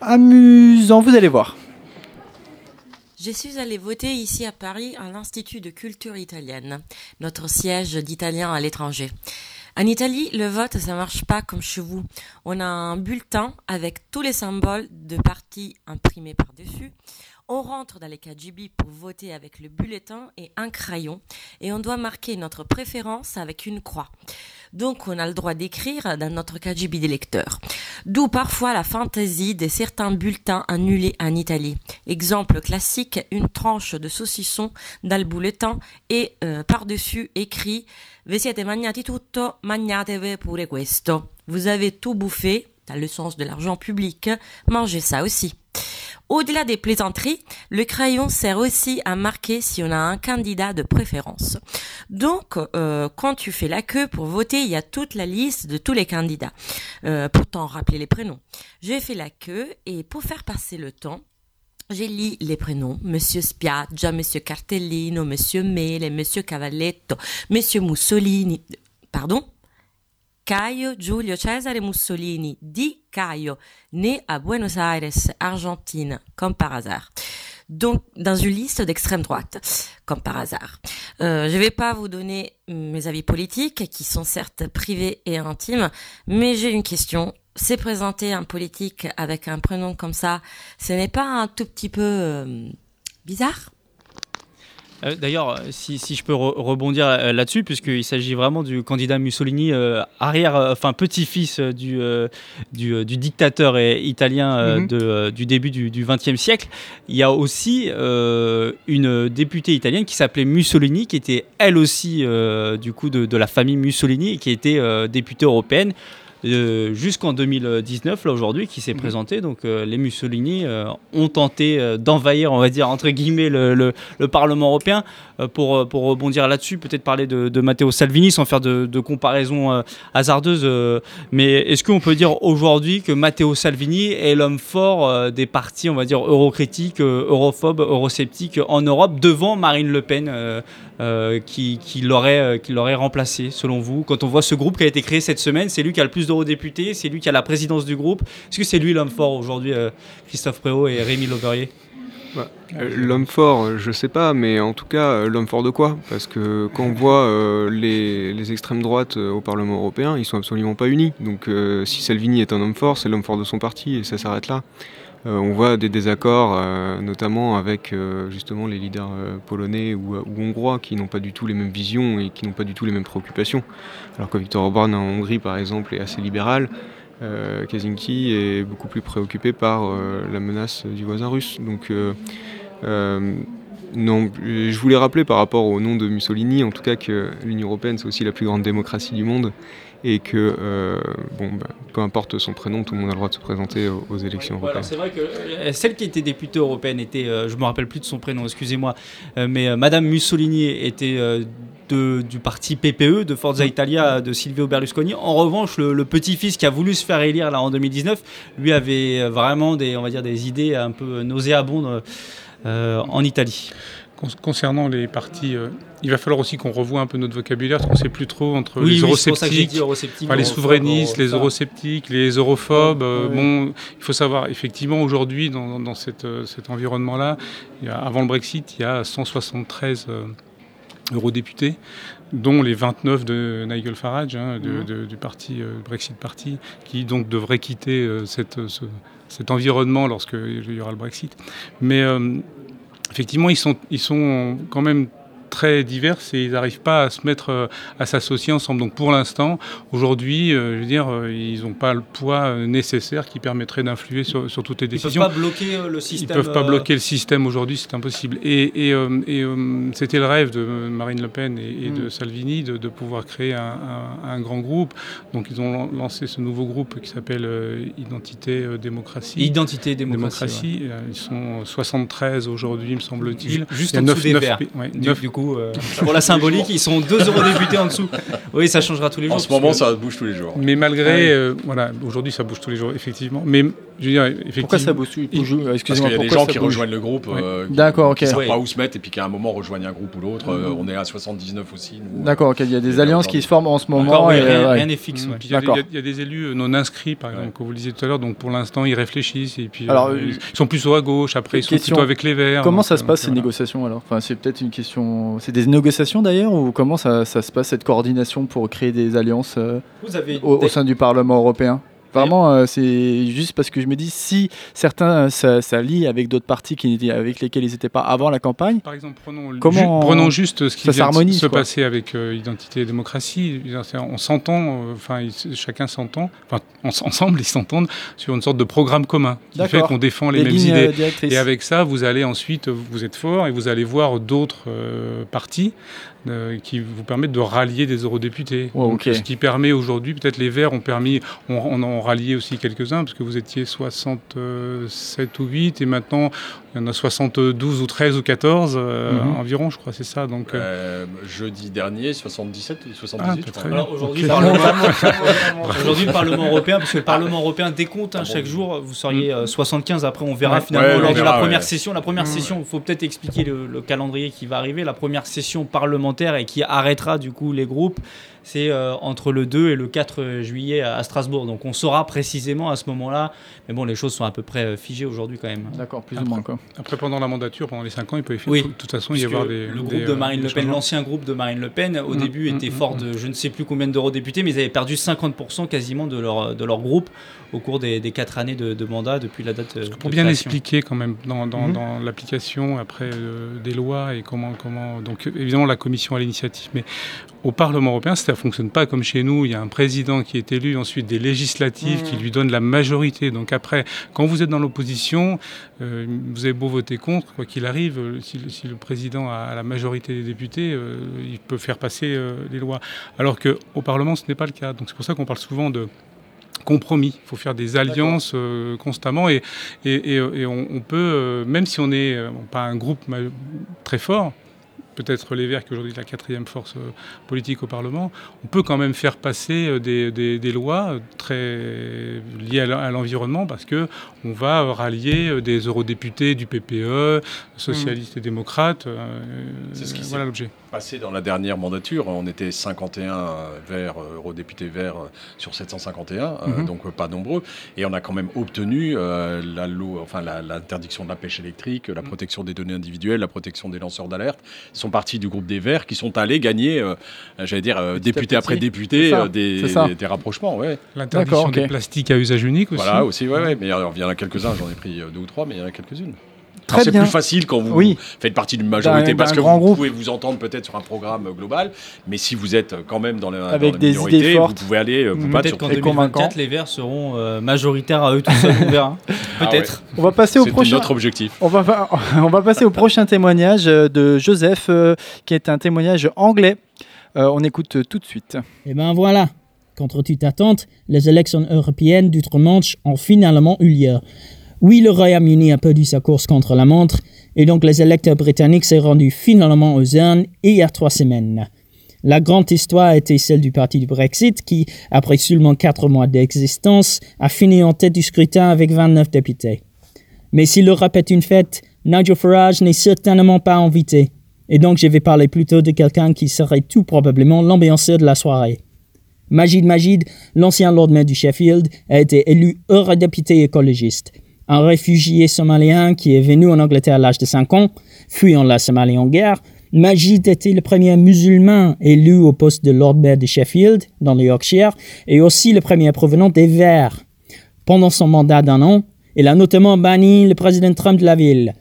[SPEAKER 3] amusant, vous allez voir.
[SPEAKER 10] Je suis allée voter ici à Paris à l'Institut de culture italienne, notre siège d'italien à l'étranger. En Italie, le vote, ça marche pas comme chez vous. On a un bulletin avec tous les symboles de parti imprimés par-dessus. On rentre dans les KGB pour voter avec le bulletin et un crayon et on doit marquer notre préférence avec une croix. Donc on a le droit d'écrire dans notre KGB d'électeur. D'où parfois la fantaisie de certains bulletins annulés en Italie. Exemple classique, une tranche de saucisson dans le bulletin et euh, par-dessus écrit Vi siete magnati tutto, magnatevi pure questo. Vous avez tout bouffé, dans le sens de l'argent public, mangez ça aussi. Au-delà des plaisanteries, le crayon sert aussi à marquer si on a un candidat de préférence. Donc, euh, quand tu fais la queue pour voter, il y a toute la liste de tous les candidats. Euh, pourtant, rappeler les prénoms. J'ai fait la queue et pour faire passer le temps, j'ai lu les prénoms, Monsieur Spiaggia, Monsieur Cartellino, Monsieur Mele, Monsieur Cavalletto, Monsieur Mussolini, pardon, Caio Giulio Cesare Mussolini, dit Caio, né à Buenos Aires, Argentine, comme par hasard. Donc, dans une liste d'extrême droite, comme par hasard. Euh, je ne vais pas vous donner mes avis politiques, qui sont certes privés et intimes, mais j'ai une question c'est présenter un politique avec un prénom comme ça, ce n'est pas un tout petit peu euh, bizarre?
[SPEAKER 4] Euh, D'ailleurs, si, je peux rebondir euh, là-dessus, puisqu'il s'agit vraiment du candidat Mussolini, arrière, enfin petit-fils du, du, dictateur italien mhm. du début du XXe siècle, il y a aussi une députée italienne qui s'appelait Mussolini, qui était elle aussi du coup de, de, la famille Mussolini et qui était députée européenne. Euh, jusqu'en 2019, là aujourd'hui, qui s'est mhm. présenté. Donc euh, les Mussolini euh, ont tenté d'envahir, on va dire, entre guillemets, le, le, Parlement européen. pour, pour rebondir là-dessus, peut-être parler de, de, Matteo Salvini sans faire de, de comparaison hasardeuse. mais est-ce qu'on peut dire aujourd'hui que Matteo Salvini est l'homme fort des partis, on va dire, eurocritiques, europhobes, eurosceptiques en Europe devant Marine Le Pen qui, qui l'aurait remplacé, selon vous? Quand on voit ce groupe qui a été créé cette semaine, c'est lui qui a le plus d'eurodéputés, c'est lui qui a la présidence du groupe. Est-ce que c'est lui l'homme fort aujourd'hui, euh, Christophe Préau et Rémi Lauverier?
[SPEAKER 6] Bah, euh, L'homme fort, je sais pas, mais en tout cas, euh, l'homme fort de quoi? Parce que quand on voit les, les, extrêmes droites au Parlement européen, ils sont absolument pas unis. Donc si Salvini est un homme fort, c'est l'homme fort de son parti et ça s'arrête là. On voit des désaccords, notamment avec justement les leaders polonais ou, hongrois qui n'ont pas du tout les mêmes visions et qui n'ont pas du tout les mêmes préoccupations. Alors que Viktor Orban en Hongrie, par exemple, est assez libéral, euh, Kaczynski est beaucoup plus préoccupé par euh, la menace du voisin russe. Donc, euh, je voulais rappeler par rapport au nom de Mussolini, en tout cas que l'Union européenne c'est aussi la plus grande démocratie du monde et que euh, bon, bah, peu importe son prénom, tout le monde a le droit de se présenter aux, élections européennes.
[SPEAKER 4] c'est vrai que euh, celle qui était députée européenne était, euh, je me rappelle plus de son prénom, excusez-moi, mais Madame Mussolini était de, du parti PPE, de Forza Italia, de Silvio Berlusconi. En revanche, le, petit-fils qui a voulu se faire élire là en 2019, lui avait vraiment des, on va dire, des idées un peu nauséabondes en Italie.
[SPEAKER 5] Concernant les partis, euh, il va falloir aussi qu'on revoie un peu notre vocabulaire, parce qu'on ne sait plus trop entre les eurosceptiques, les souverainistes, les eurosceptiques, les europhobes. Euh, bon, il faut savoir, effectivement, aujourd'hui, dans, dans euh, cet environnement-là, avant le Brexit, il y a 173 eurodéputés, dont les 29 de Nigel Farage, hein, mmh. du parti Brexit Party, qui donc devrait quitter cette, cet environnement lorsqu'il y aura le Brexit. Mais effectivement, ils sont, ils sont quand même très diverses et ils n'arrivent pas à se mettre, euh, à s'associer ensemble. Donc pour l'instant, aujourd'hui, euh, je veux dire, euh, ils n'ont pas le poids nécessaire qui permettrait d'influer sur, toutes les décisions.
[SPEAKER 4] Ils ne peuvent pas bloquer le système.
[SPEAKER 5] Ils peuvent pas bloquer le système aujourd'hui, c'est impossible. Et, et, c'était le rêve de Marine Le Pen et, de mm. Salvini de, pouvoir créer un, grand groupe. Donc ils ont lancé ce nouveau groupe qui s'appelle Identité Démocratie.
[SPEAKER 4] Identité Démocratie.
[SPEAKER 5] Ils sont 73 aujourd'hui, me semble-t-il.
[SPEAKER 4] Juste en 9, dessous des 9, du, coup, euh, pour la symbolique, ils sont deux députés en dessous. Oui, ça changera tous les jours. En
[SPEAKER 8] ce moment, ça bouge tous les jours.
[SPEAKER 5] Mais malgré, euh, voilà, aujourd'hui, ça bouge tous les jours, effectivement. Mais je veux dire, effectivement.
[SPEAKER 3] Pourquoi ça bouge
[SPEAKER 8] Excusez-moi. Parce qu'il y a des gens qui rejoignent le groupe. Euh,
[SPEAKER 3] D'accord, ok.
[SPEAKER 8] Qui ne savent pas où se mettre et puis qu'à un moment rejoignent un groupe ou l'autre. on est à 79 aussi.
[SPEAKER 3] D'accord, ok. Il y a des alliances qui se forment en ce moment.
[SPEAKER 4] rien n'est fixe.
[SPEAKER 5] Mm. Il y, a des élus non inscrits, par exemple, comme vous le disiez tout à l'heure. Donc pour l'instant, ils réfléchissent et puis ils sont plus à gauche. Après, ils sont plutôt avec les Verts.
[SPEAKER 3] Comment ça se passe ces négociations alors? Enfin, c'est peut-être une question. C'est des négociations d'ailleurs ou comment ça, se passe cette coordination pour créer des alliances euh, au, sein du Parlement européen? Vraiment, euh, c'est juste parce que je me dis si certains ça, ça lie avec d'autres partis qui, avec lesquels ils n'étaient pas avant la campagne.
[SPEAKER 5] Par exemple, prenons, comment prenons juste ce qui vient de se passer avec euh, Identité et démocratie. On s'entend, enfin chacun s'entend, enfin ensemble ils s'entendent sur une sorte de programme commun qui fait qu'on défend les, mêmes idées. Et avec ça, vous allez ensuite, vous êtes fort et vous allez voir d'autres partis euh, qui vous permettent de rallier des eurodéputés. Ce qui permet aujourd'hui, peut-être les Verts ont permis, on, on en rallié aussi quelques-uns, parce que vous étiez 67 ou 8, et maintenant il y en a 72 ou 13 ou 14 euh, mhm. environ, je crois, c'est ça. Donc,
[SPEAKER 8] euh, jeudi dernier, 77 ou 78.
[SPEAKER 4] Ah, aujourd'hui, le, Parlement européen, parce que le Parlement européen décompte hein, chaque jour, vous seriez 75. Après, on verra finalement lors de la première session. La première session, il faut peut-être expliquer le calendrier qui va arriver. La première session parlementaire et qui arrêtera du coup les groupes c'est euh, entre le 2 et le 4 juillet à, Strasbourg. Donc on saura précisément à ce moment-là. Mais bon, les choses sont à peu près euh, figées aujourd'hui quand même.
[SPEAKER 3] D'accord, plus ou moins. Quoi.
[SPEAKER 5] Après, pendant la mandature, pendant les 5 ans, il peut de toute façon y avoir des.
[SPEAKER 4] Le groupe de Marine Le Pen, l'ancien groupe de Marine Le Pen, au mmh, début mmh, était mmh, fort de je ne sais plus combien d'eurodéputés, mais ils avaient perdu 50% quasiment de leur, de leur groupe au cours des, des 4 années de, mandat depuis la date. Parce
[SPEAKER 5] que pour bien expliquer quand même dans, dans, dans l'application après euh, des lois et comment, comment. Donc évidemment, la commission a l'initiative, mais au Parlement européen, ne fonctionne pas comme chez nous. Il y a un président qui est élu, ensuite des législatives qui mmh. lui donnent la majorité. Donc après, quand vous êtes dans l'opposition, euh, vous avez beau voter contre, quoi qu'il arrive, euh, si, le président a la majorité des députés, euh, il peut faire passer les lois. Alors qu'au Parlement, ce n'est pas le cas. Donc c'est pour ça qu'on parle souvent de compromis. Il faut faire des alliances constamment et, et, on, on, peut, même si on n'est pas un groupe très fort, peut-être les Verts, qui aujourd'hui la quatrième force euh, politique au Parlement, on peut quand même faire passer euh, des, lois très liées à l'environnement parce que on va rallier euh, des eurodéputés du PPE, socialistes et démocrates.
[SPEAKER 8] C'est ce qui voilà l'objet. Passé dans la dernière mandature, on était 51 verts, eurodéputés verts sur 751, mhm. donc pas nombreux, et on a quand même obtenu la loi, enfin l'interdiction de la pêche électrique, la mhm. protection des données individuelles, la protection des lanceurs d'alerte sont partie du groupe des Verts qui sont allés gagner, euh, j'allais dire, euh, député après député, euh, des, des, rapprochements. Ouais.
[SPEAKER 5] L'interdiction des plastiques à usage unique aussi.
[SPEAKER 8] Voilà, aussi, ouais, ouais. Mais il y en a quelques-uns, j'en ai pris deux ou trois, mais il y en a quelques-unes.
[SPEAKER 3] Très
[SPEAKER 8] C'est
[SPEAKER 3] bien.
[SPEAKER 8] plus facile quand vous
[SPEAKER 3] Oui.
[SPEAKER 8] faites partie d'une majorité
[SPEAKER 3] D'un-
[SPEAKER 8] parce
[SPEAKER 3] d'un
[SPEAKER 8] que vous
[SPEAKER 3] groupe.
[SPEAKER 8] pouvez vous entendre peut-être sur un programme global, mais si vous êtes quand même dans la,
[SPEAKER 3] Avec
[SPEAKER 8] dans la
[SPEAKER 3] des
[SPEAKER 8] minorité,
[SPEAKER 3] idées
[SPEAKER 8] vous
[SPEAKER 3] fortes.
[SPEAKER 8] pouvez aller euh, vous battre
[SPEAKER 4] Peut-être
[SPEAKER 8] sur
[SPEAKER 4] qu'en
[SPEAKER 3] Et convaincant.
[SPEAKER 4] 2024, les Verts seront euh, majoritaires à eux tout seuls, on verra.
[SPEAKER 8] Ah
[SPEAKER 4] Peut-être.
[SPEAKER 3] On va passer au prochain.
[SPEAKER 8] notre objectif.
[SPEAKER 3] On va, va- on va passer au prochain témoignage euh, de Joseph, euh, qui est un témoignage anglais. Euh, on écoute euh, tout de suite.
[SPEAKER 11] Et ben voilà, contre toute attente, les élections européennes d'outre-Manche ont finalement eu lieu. Oui, le Royaume-Uni a perdu sa course contre la montre, et donc les électeurs britanniques s'est rendu finalement aux urnes il y a trois semaines. La grande histoire a été celle du parti du Brexit qui, après seulement quatre mois d'existence, a fini en tête du scrutin avec 29 députés. Mais si l'Europe est une fête, Nigel Farage n'est certainement pas invité. Et donc je vais parler plutôt de quelqu'un qui serait tout probablement l'ambianceur de la soirée. Majid Majid, l'ancien Lord Mayor du Sheffield, a été élu eurodéputé écologiste. Un réfugié somalien qui est venu en Angleterre à l'âge de 5 ans, fuyant la Somalie en guerre, Majid était le premier musulman élu au poste de Lord Mayor de Sheffield, dans le Yorkshire, et aussi le premier provenant des Verts. Pendant son mandat d'un an, il a notamment banni le président Trump de la ville.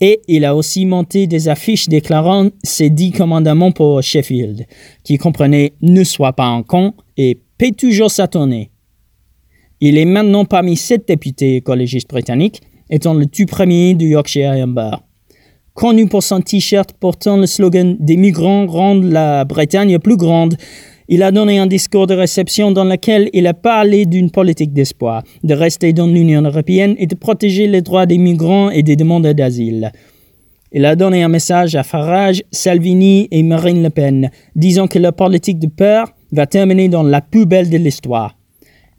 [SPEAKER 11] Et il a aussi monté des affiches déclarant ses dix commandements pour Sheffield, qui comprenaient Ne sois pas un con et paie toujours sa tournée. Il est maintenant parmi sept députés écologistes britanniques, étant le tout premier du Yorkshire Amber. Connu pour son t-shirt portant le slogan Des migrants rendent la Bretagne plus grande, il a donné un discours de réception dans lequel il a parlé d'une politique d'espoir, de rester dans l'Union européenne et de protéger les droits des migrants et des demandeurs d'asile. Il a donné un message à Farage, Salvini et Marine Le Pen, disant que la politique de peur va terminer dans la poubelle de l'histoire.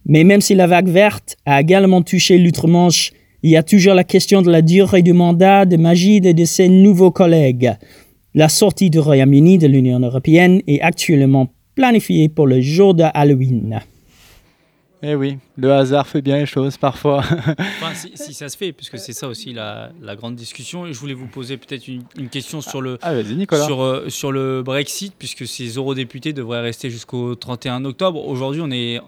[SPEAKER 11] Mais même si la vague verte a également touché l'outre-Manche, il y a toujours la question de la durée du mandat de Magid et de ses nouveaux collègues. La sortie du Royaume-Uni de l'Union européenne est actuellement planifiée pour le jour de Halloween.
[SPEAKER 3] Eh oui, le hasard fait bien les choses parfois.
[SPEAKER 4] Enfin, si, si ça se fait, puisque c'est ça aussi la, la grande discussion. Et je voulais vous poser peut-être une, une question sur le,
[SPEAKER 3] ah,
[SPEAKER 4] sur, euh, sur le Brexit, puisque ces eurodéputés devraient rester jusqu'au 31 octobre. Aujourd'hui, on est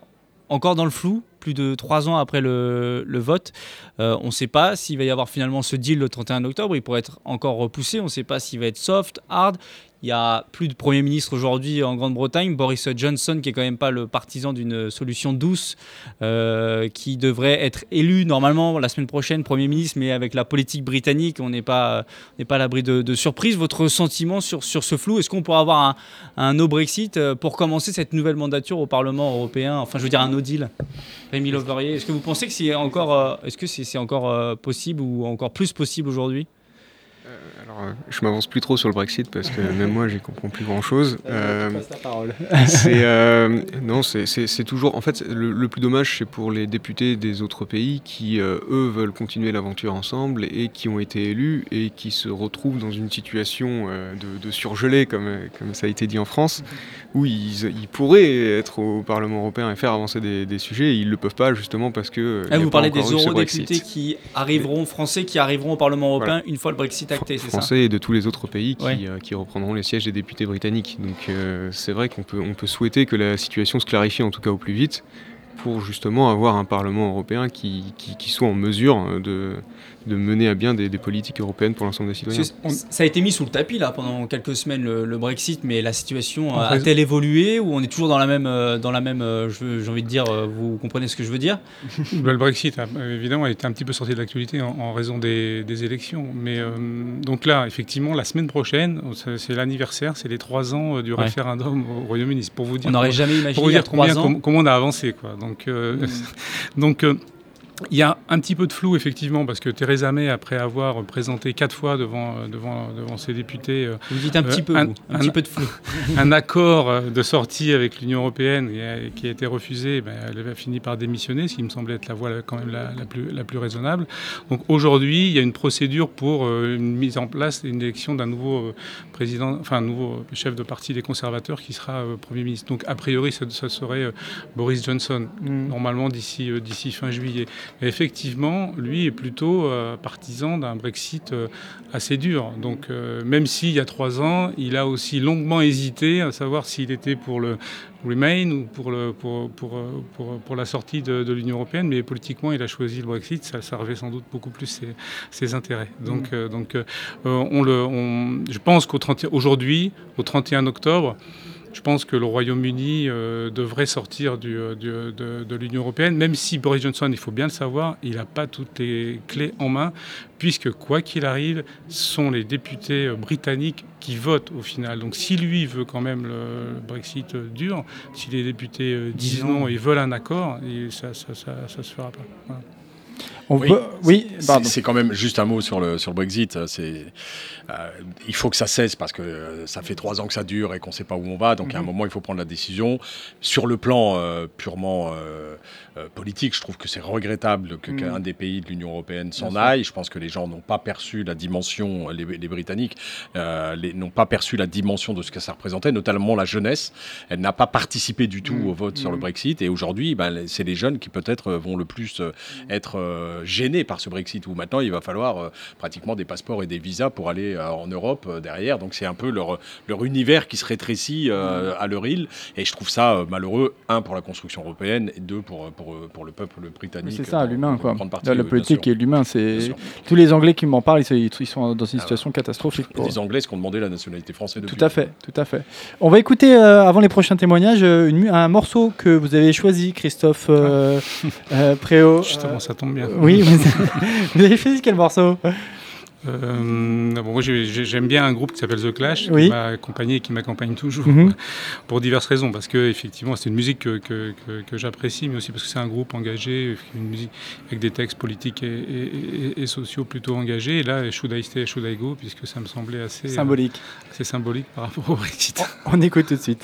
[SPEAKER 4] encore dans le flou, plus de trois ans après le, vote. Euh, on ne sait pas s'il va y avoir finalement ce deal le 31 octobre. Il pourrait être encore repoussé. On ne sait pas s'il va être soft, hard. Il y a plus de Premier ministre aujourd'hui en Grande-Bretagne, Boris Johnson, qui est quand même pas le partisan d'une solution douce, euh, qui devrait être élu normalement la semaine prochaine Premier ministre, mais avec la politique britannique, on n'est pas, à l'abri de, surprises. Votre sentiment sur, ce flou Est-ce qu'on pourra avoir un, un no Brexit euh, pour commencer cette nouvelle mandature au Parlement européen? Enfin, je veux dire un no deal. Rémi Loverier, est-ce que vous pensez que c'est encore, euh, est-ce que c'est, encore euh, possible ou encore plus possible aujourd'hui?
[SPEAKER 6] Je m'avance plus trop sur le Brexit parce que même moi, j'y comprends plus grand-chose. Euh,
[SPEAKER 3] parole.
[SPEAKER 6] c'est euh, non, c'est- toujours. En fait, le, le plus dommage, c'est pour les députés des autres pays qui, euh, eux, veulent continuer l'aventure ensemble et qui ont été élus et qui se retrouvent dans une situation euh, de, de surgelé, comme, euh, comme ça a été dit en France, où ils, ils pourraient être au Parlement européen et faire avancer des, des sujets. Et ils le peuvent pas justement parce que. euh,
[SPEAKER 4] Ah, vous parlez des eurodéputés
[SPEAKER 6] Brexit.
[SPEAKER 4] qui arriveront, français qui arriveront au Parlement européen
[SPEAKER 6] Voilà.
[SPEAKER 4] une fois le Brexit acté, c'est ça?
[SPEAKER 6] Français et de tous les autres pays qui,
[SPEAKER 4] Ouais.
[SPEAKER 6] euh, qui reprendront les sièges des députés britanniques. Donc euh, c'est vrai qu'on peut, on peut souhaiter que la situation se clarifie en tout cas au plus vite pour justement avoir un Parlement européen qui, qui, qui soit en mesure euh, de, de mener à bien des, des politiques européennes pour l'ensemble des citoyens.
[SPEAKER 4] On- Ça a été mis sous le tapis là pendant quelques semaines le, le Brexit, mais la situation
[SPEAKER 5] En
[SPEAKER 4] euh,
[SPEAKER 5] fait-
[SPEAKER 4] a-t-elle évolué ou on est toujours dans la même, euh, dans la même, euh, j'ai envie de dire, vous comprenez ce que je veux dire?
[SPEAKER 5] Ben, le Brexit, euh, évidemment, a été un petit peu sorti de l'actualité en, en raison des, des élections. Mais euh, donc là, effectivement, la semaine prochaine, c'est l'anniversaire, c'est les trois ans du
[SPEAKER 4] Ouais.
[SPEAKER 5] référendum au Royaume-Uni. C'est Pour vous dire,
[SPEAKER 4] On n'aurait
[SPEAKER 5] comment-
[SPEAKER 4] jamais
[SPEAKER 5] pour
[SPEAKER 4] imaginé
[SPEAKER 5] vous
[SPEAKER 4] y a
[SPEAKER 5] dire combien,
[SPEAKER 4] trois ans.
[SPEAKER 5] com- comment on a avancé. Quoi. Donc, euh, donc euh, il y a un petit peu de flou, effectivement, parce que Theresa May, après avoir présenté quatre fois devant, euh, devant, devant ses députés euh,
[SPEAKER 4] Vous dites un petit
[SPEAKER 5] Euh,
[SPEAKER 4] peu,
[SPEAKER 5] un-
[SPEAKER 4] vous, un,
[SPEAKER 5] un-
[SPEAKER 4] petit peu de flou.
[SPEAKER 5] un accord euh, de sortie avec l'Union européenne et, euh, qui a été refusé, ben, elle a fini par démissionner, ce qui me semblait être la voie quand même la, la plus, la plus raisonnable. Donc aujourd'hui, il y a une procédure pour euh, une mise en place, une élection d'un nouveau euh, président, enfin un nouveau chef de parti des conservateurs qui sera euh, Premier ministre. Donc a priori, ça, ça serait euh, Boris Johnson,
[SPEAKER 3] Mm.
[SPEAKER 5] normalement d'ici euh, d'ici fin juillet. Effectivement, lui est plutôt partisan d'un Brexit assez dur. Donc, même s'il y a trois ans, il a aussi longuement hésité à savoir s'il était pour le Remain ou pour, le, pour, pour, pour, pour la sortie de, de l'Union européenne, mais politiquement, il a choisi le Brexit. Ça servait sans doute beaucoup plus ses, ses intérêts. Donc, mmh. donc on le, on, je pense qu'aujourd'hui, au 31 octobre, je pense que le Royaume-Uni euh, devrait sortir du, euh, du, de, de l'Union européenne, même si Boris Johnson, il faut bien le savoir, il n'a pas toutes les clés en main, puisque quoi qu'il arrive, ce sont les députés euh, britanniques qui votent au final. Donc si lui veut quand même le Brexit dur, si les députés disent non et veulent un accord, ça ne se fera pas. Voilà.
[SPEAKER 3] On oui, peut... oui
[SPEAKER 8] c'est quand même juste un mot sur le, sur le Brexit. C'est, euh, il faut que ça cesse parce que euh, ça fait trois ans que ça dure et qu'on ne sait pas où on va. Donc mm -hmm. à un moment, il faut prendre la décision. Sur le plan euh, purement politique, je trouve que c'est regrettable mm. qu'un des pays de l'Union européenne s'en aille. Je pense que les gens n'ont pas perçu la dimension, les, les Britanniques n'ont pas perçu la dimension de ce que ça représentait, notamment la jeunesse. Elle n'a pas participé du tout mm. au vote sur le Brexit. Et aujourd'hui, ben, c'est les jeunes qui peut-être vont le plus être gênés par ce Brexit, où maintenant il va falloir euh, pratiquement des passeports et des visas pour aller euh, en Europe euh, derrière. Donc c'est un peu leur, leur univers qui se rétrécit à leur île. Et je trouve ça malheureux, un, pour la construction européenne, et deux, pour, pour, pour le peuple britannique.
[SPEAKER 3] C'est ça, l'humain, quoi. Là, le politique et l'humain, c'est. Tous les Anglais qui m'en parlent, ils, sont dans une situation ah ouais. catastrophique.
[SPEAKER 8] Pour... Les Anglais qui ont demandé la nationalité française.
[SPEAKER 3] Tout à fait, tout à fait. On va écouter, euh, avant les prochains témoignages, une, un morceau que vous avez choisi, Christophe euh, euh, Préau.
[SPEAKER 5] Justement, ça tombe bien.
[SPEAKER 3] Oui, vous, vous avez choisi quel morceau
[SPEAKER 5] euh, bon, moi j'aime bien un groupe qui s'appelle The Clash, oui. qui m'a accompagné et qui m'accompagne toujours mm -hmm. pour diverses raisons. Parce que effectivement c'est une musique que, que, que, que j'apprécie, mais aussi parce que c'est un groupe engagé, une musique avec des textes politiques et, et, et, sociaux plutôt engagés. Et là, Should I Stay, Should I Go, puisque ça me semblait assez
[SPEAKER 3] symbolique,
[SPEAKER 5] euh, assez symbolique par rapport au Brexit.
[SPEAKER 3] On, on écoute tout de suite.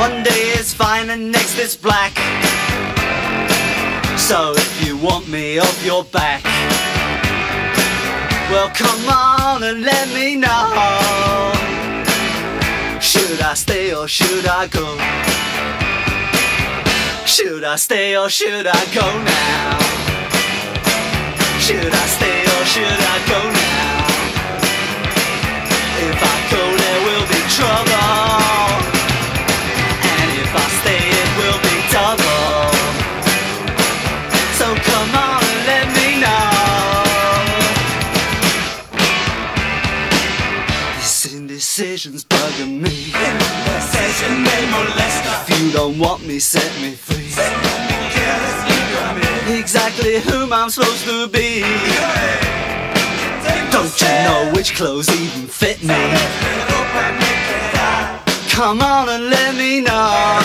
[SPEAKER 12] One day it's fine and next it's black. So if you want me off your back, well come on and let me know. Should I stay or should I go? Should I stay or should I go now? Should I stay or should I go now? If I go, there will be trouble This indecision's bugging me Indecision may molest If you don't want me, set me free Exactly whom I'm supposed to be Don't you know which clothes even fit me? Come on and let me know.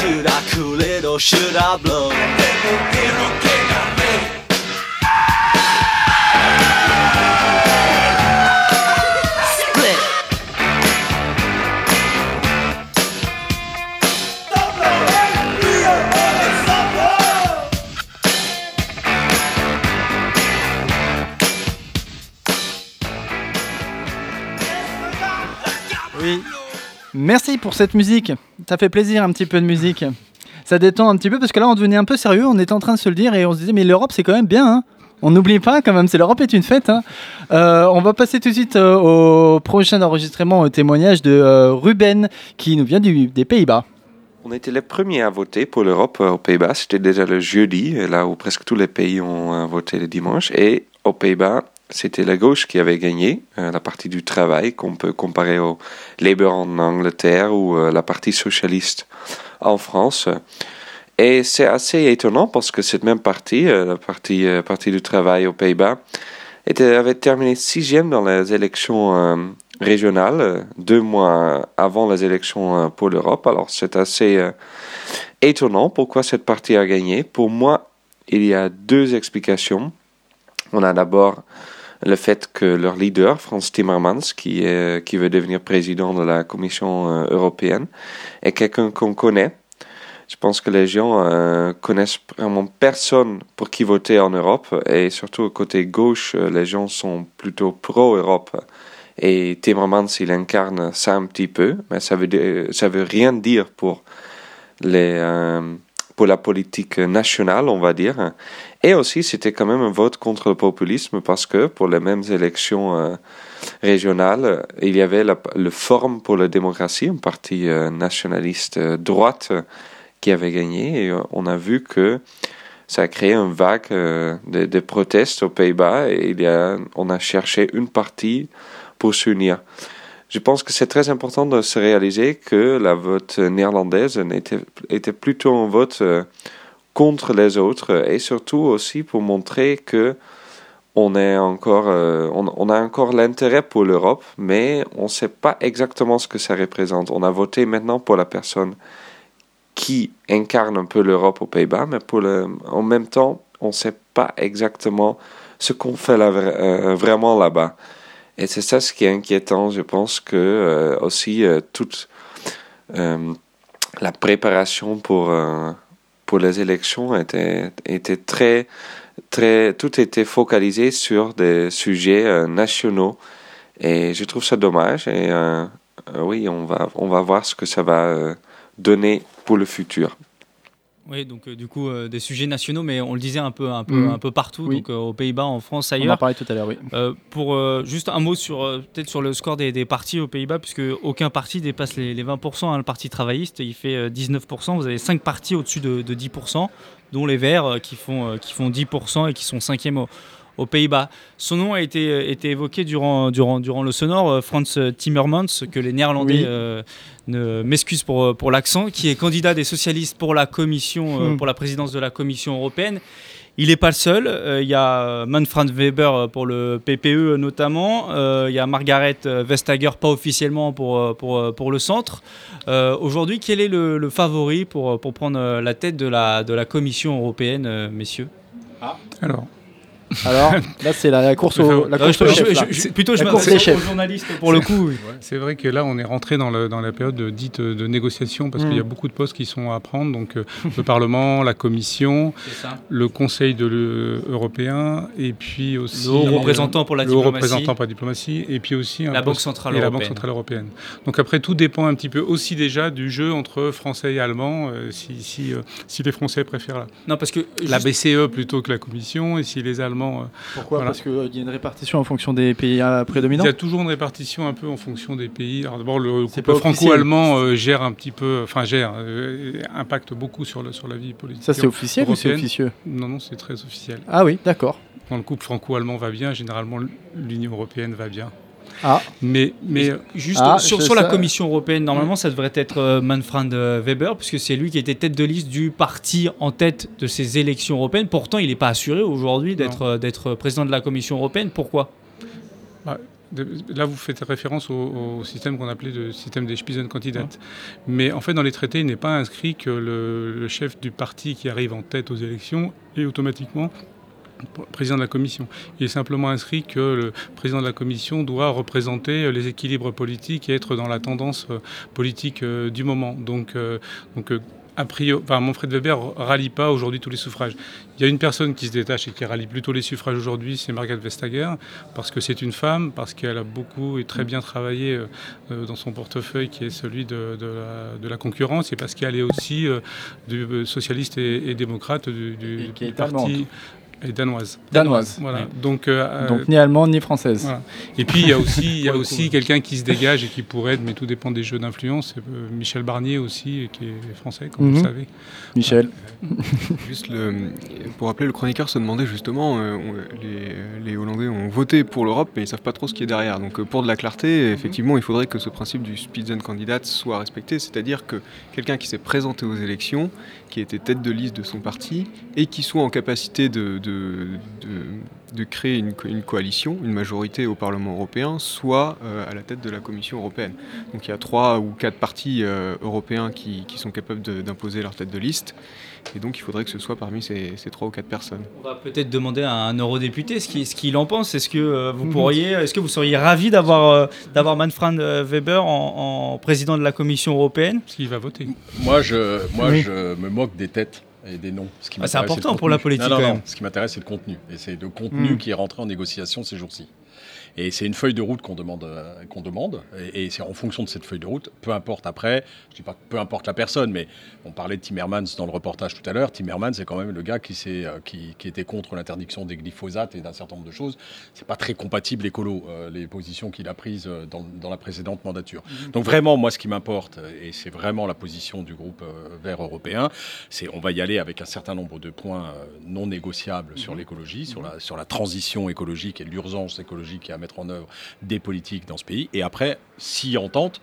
[SPEAKER 12] Should I cool it or should I blow?
[SPEAKER 3] Merci pour cette musique. Ça fait plaisir un petit peu de musique. Ça détend un petit peu parce que là on devenait un peu sérieux, on était en train de se le dire et on se disait mais l'Europe c'est quand même bien. Hein on n'oublie pas quand même, c'est l'Europe est une fête. Hein euh, on va passer tout de suite euh, au prochain enregistrement, au témoignage de euh, Ruben qui nous vient du, des Pays-Bas.
[SPEAKER 13] On était les premiers à voter pour l'Europe aux Pays-Bas. C'était déjà le jeudi, là où presque tous les pays ont voté le dimanche. Et aux Pays-Bas, c'était la gauche qui avait gagné, euh, la partie du travail, qu'on peut comparer au Labour en Angleterre ou euh, la partie socialiste en France. Et c'est assez étonnant parce que cette même partie, euh, la partie, partie du travail aux Pays-Bas, avait terminé sixième dans les élections régionales, deux mois avant les élections pour l'Europe. Alors c'est assez étonnant pourquoi cette partie a gagné. Pour moi, il y a deux explications. On a d'abord le fait que leur leader, Franz Timmermans, qui, veut devenir président de la Commission euh, européenne, est quelqu'un qu'on connaît. Je pense que les gens euh, connaissent vraiment personne pour qui voter en Europe et surtout côté gauche, euh, les gens sont plutôt pro-Europe. Et Timmermans, il incarne ça un petit peu, mais ça veut, veut rien dire pour les, euh, pour la politique nationale, on va dire. Et aussi, c'était quand même un vote contre le populisme parce que pour les mêmes élections euh, régionales, il y avait le Forum pour la démocratie, un parti euh, nationaliste euh, droite qui avait gagné. Et on a vu que ça a créé une vague de, protestes aux Pays-Bas et on a cherché une partie pour s'unir. Je pense que c'est très important de se réaliser que la vote néerlandaise était, plutôt un vote euh, contre les autres et surtout aussi pour montrer que on, est encore, euh, on, a encore l'intérêt pour l'Europe, mais on ne sait pas exactement ce que ça représente. On a voté maintenant pour la personne qui incarne un peu l'Europe aux Pays-Bas, mais pour le, en même temps, on ne sait pas exactement ce qu'on fait euh, vraiment là-bas. Et c'est ça ce qui est inquiétant. Je pense que euh, aussi euh, toute euh, la préparation pour, pour les élections était, était très, très, tout était focalisé sur des sujets nationaux. Et je trouve ça dommage. Et oui, on va, on va voir ce que ça va donner pour le futur.
[SPEAKER 4] Oui, donc euh, du coup, euh, des sujets nationaux, mais on le disait un peu, un peu,
[SPEAKER 3] Mhm.
[SPEAKER 4] un peu partout,
[SPEAKER 3] Oui.
[SPEAKER 4] donc euh, aux Pays-Bas, en France,
[SPEAKER 3] On en
[SPEAKER 4] ailleurs.
[SPEAKER 3] parlait tout à l'heure, oui.
[SPEAKER 4] Pour euh, juste un mot sur peut-être sur le score des, des partis aux Pays-Bas, puisque aucun parti dépasse les, les 20%. hein. le parti travailliste, il fait euh, 19%. Vous avez 5 partis au-dessus de, de 10%, dont les Verts qui font qui font 10% et qui sont cinquième au- aux Pays-Bas. Son nom a été, euh, été évoqué durant, durant, durant le sonore, euh, Franz Timmermans, que les Néerlandais
[SPEAKER 3] Oui.
[SPEAKER 4] euh, ne m'excusent pour, pour l'accent, qui est candidat des socialistes pour la, commission,
[SPEAKER 3] Hmm.
[SPEAKER 4] pour la présidence de la Commission européenne. Il n'est pas le seul. Euh, Il y a Manfred Weber pour le PPE notamment. Euh, Il y a Margaret Vestager, pas officiellement pour, pour, pour le centre. Euh, Aujourd'hui, quel est le, le favori pour, pour prendre la tête de la, de la Commission européenne, messieurs?
[SPEAKER 5] Alors,
[SPEAKER 3] Alors, là, c'est la, la course au, la
[SPEAKER 4] Euh,
[SPEAKER 3] course
[SPEAKER 4] je-
[SPEAKER 3] au chef,
[SPEAKER 4] je-
[SPEAKER 3] là.
[SPEAKER 4] je- plutôt, je
[SPEAKER 3] course chefs.
[SPEAKER 4] aux journalistes pour le coup. oui.
[SPEAKER 5] C'est vrai que là, on est rentré dans, le- dans la période de- dite de négociation parce qu'il y a
[SPEAKER 3] Mm.
[SPEAKER 5] beaucoup de postes qui sont à prendre. Donc, euh, le Parlement, la Commission, le Conseil de l'E- européen et puis aussi.
[SPEAKER 4] Le haut représentant pour la
[SPEAKER 5] le haut
[SPEAKER 4] diplomatie.
[SPEAKER 5] représentant pour la diplomatie et puis aussi
[SPEAKER 4] La Banque centrale
[SPEAKER 5] et la
[SPEAKER 4] européenne.
[SPEAKER 5] Banque centrale européenne. Donc après, tout dépend un petit peu aussi déjà du jeu entre Français et Allemands, euh, si, si, euh, si les Français préfèrent la,
[SPEAKER 4] Non, parce que
[SPEAKER 5] la
[SPEAKER 4] juste-
[SPEAKER 5] BCE plutôt que la Commission et si les Allemands. Euh,
[SPEAKER 3] Pourquoi
[SPEAKER 5] voilà.
[SPEAKER 3] Parce qu'il y a une répartition en fonction des pays euh, prédominants
[SPEAKER 5] Il y a toujours une répartition un peu en fonction des pays. Alors d'abord, le couple franco-allemand euh, gère un petit peu, enfin gère, euh, impacte beaucoup sur, le, sur la vie politique.
[SPEAKER 3] Ça, c'est officiel ou c'est officieux
[SPEAKER 5] Non, non, c'est très officiel.
[SPEAKER 3] Ah oui, d'accord.
[SPEAKER 5] Quand le couple franco-allemand va bien, généralement l'Union européenne va bien.
[SPEAKER 3] Ah.
[SPEAKER 5] Mais, mais
[SPEAKER 4] Juste
[SPEAKER 3] Ah,
[SPEAKER 4] sur, la Commission européenne, normalement, ça devrait être euh, Manfred euh, Weber, puisque c'est lui qui était tête de liste du parti en tête de ces élections européennes. Pourtant, il n'est pas assuré aujourd'hui d'être euh, d'être président de la Commission européenne. Pourquoi?
[SPEAKER 5] Bah, là, vous faites référence au, au système qu'on appelait le système des Spitzenkandidaten. Mais en fait, dans les traités, il n'est pas inscrit que le, le chef du parti qui arrive en tête aux élections est automatiquement président de la commission. Il est simplement inscrit que le président de la commission doit représenter les équilibres politiques et être dans la tendance euh, politique euh, du moment. Donc, euh, donc a priori, enfin, Manfred Weber rallie pas aujourd'hui tous les suffrages. Il y a une personne qui se détache et qui rallie plutôt les suffrages aujourd'hui, c'est Margaret Vestager, parce que c'est une femme, parce qu'elle a beaucoup et très bien travaillé dans son portefeuille qui est celui de, de la, de la concurrence, et parce qu'elle est aussi du socialiste et, et démocrate du, du-
[SPEAKER 3] Et qui est
[SPEAKER 5] du parti. Elle est danoise.
[SPEAKER 3] Danoise.
[SPEAKER 5] Voilà.
[SPEAKER 3] Ouais.
[SPEAKER 5] Donc, euh,
[SPEAKER 3] Donc ni allemande ni française.
[SPEAKER 5] Voilà. Et puis il y a aussi, il y a
[SPEAKER 3] Pour le
[SPEAKER 5] aussi quelqu'un qui se dégage et qui pourrait être, mais tout dépend des jeux d'influence. c'est, euh, Michel Barnier aussi, qui est français, comme vous
[SPEAKER 3] Mhm.
[SPEAKER 5] le savez.
[SPEAKER 3] Michel.
[SPEAKER 6] Juste le, pour rappeler, le chroniqueur se demandait justement, euh, les, les Hollandais ont voté pour l'Europe, mais ils savent pas trop ce qui est derrière. Donc euh, pour de la clarté, effectivement, il faudrait que ce principe du Spitzenkandidat soit respecté, c'est-à-dire que quelqu'un qui s'est présenté aux élections, qui était tête de liste de son parti, et qui soit en capacité de, de créer une, co- une coalition, une majorité au Parlement européen, soit euh, à la tête de la Commission européenne. Donc il y a trois ou quatre partis euh, européens qui, qui sont capables d'imposer leur tête de liste. Et donc il faudrait que ce soit parmi ces, ces trois ou quatre personnes.
[SPEAKER 4] On va peut-être demander à un eurodéputé ce qu'il en pense. Est-ce que euh, vous
[SPEAKER 3] Mhm.
[SPEAKER 4] pourriez, est-ce que vous seriez ravi d'avoir euh, d'avoir Manfred Weber en, en président de la Commission européenne?
[SPEAKER 5] Parce qu'il va voter.
[SPEAKER 8] Moi, je, moi
[SPEAKER 4] Oui.
[SPEAKER 8] je me moque des têtes et des noms. Ce
[SPEAKER 4] Ah, c'est important pour la politique,
[SPEAKER 8] Non, non,
[SPEAKER 4] quand
[SPEAKER 8] non.
[SPEAKER 4] même.
[SPEAKER 8] Ce qui m'intéresse, c'est le contenu. Et c'est le contenu
[SPEAKER 4] Mm.
[SPEAKER 8] qui est rentré en négociation ces jours-ci. Et c'est une feuille de route qu'on demande, euh, qu'on demande. Et, et c'est en fonction de cette feuille de route, peu importe après, je dis pas peu importe la personne, mais on parlait de Timmermans dans le reportage tout à l'heure. Timmermans, c'est quand même le gars qui, s'est, euh, qui, qui était contre l'interdiction des glyphosates et d'un certain nombre de choses. C'est pas très compatible écolo, euh, les positions qu'il a prises dans, dans la précédente mandature. Donc vraiment, moi, ce qui m'importe, et c'est vraiment la position du groupe euh, vert européen, c'est on va y aller avec un certain nombre de points euh, non négociables sur l'écologie, sur la, sur la transition écologique et l'urgence écologique à mettre en œuvre des politiques dans ce pays. Et après, si entente,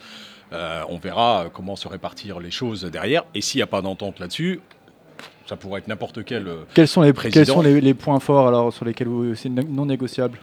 [SPEAKER 8] euh, on verra comment se répartir les choses derrière. Et s'il n'y a pas d'entente là-dessus, ça pourrait être n'importe quel euh,
[SPEAKER 3] Quels sont les,
[SPEAKER 8] président.
[SPEAKER 3] quels sont les, les points forts alors sur lesquels vous- c'est non négociable?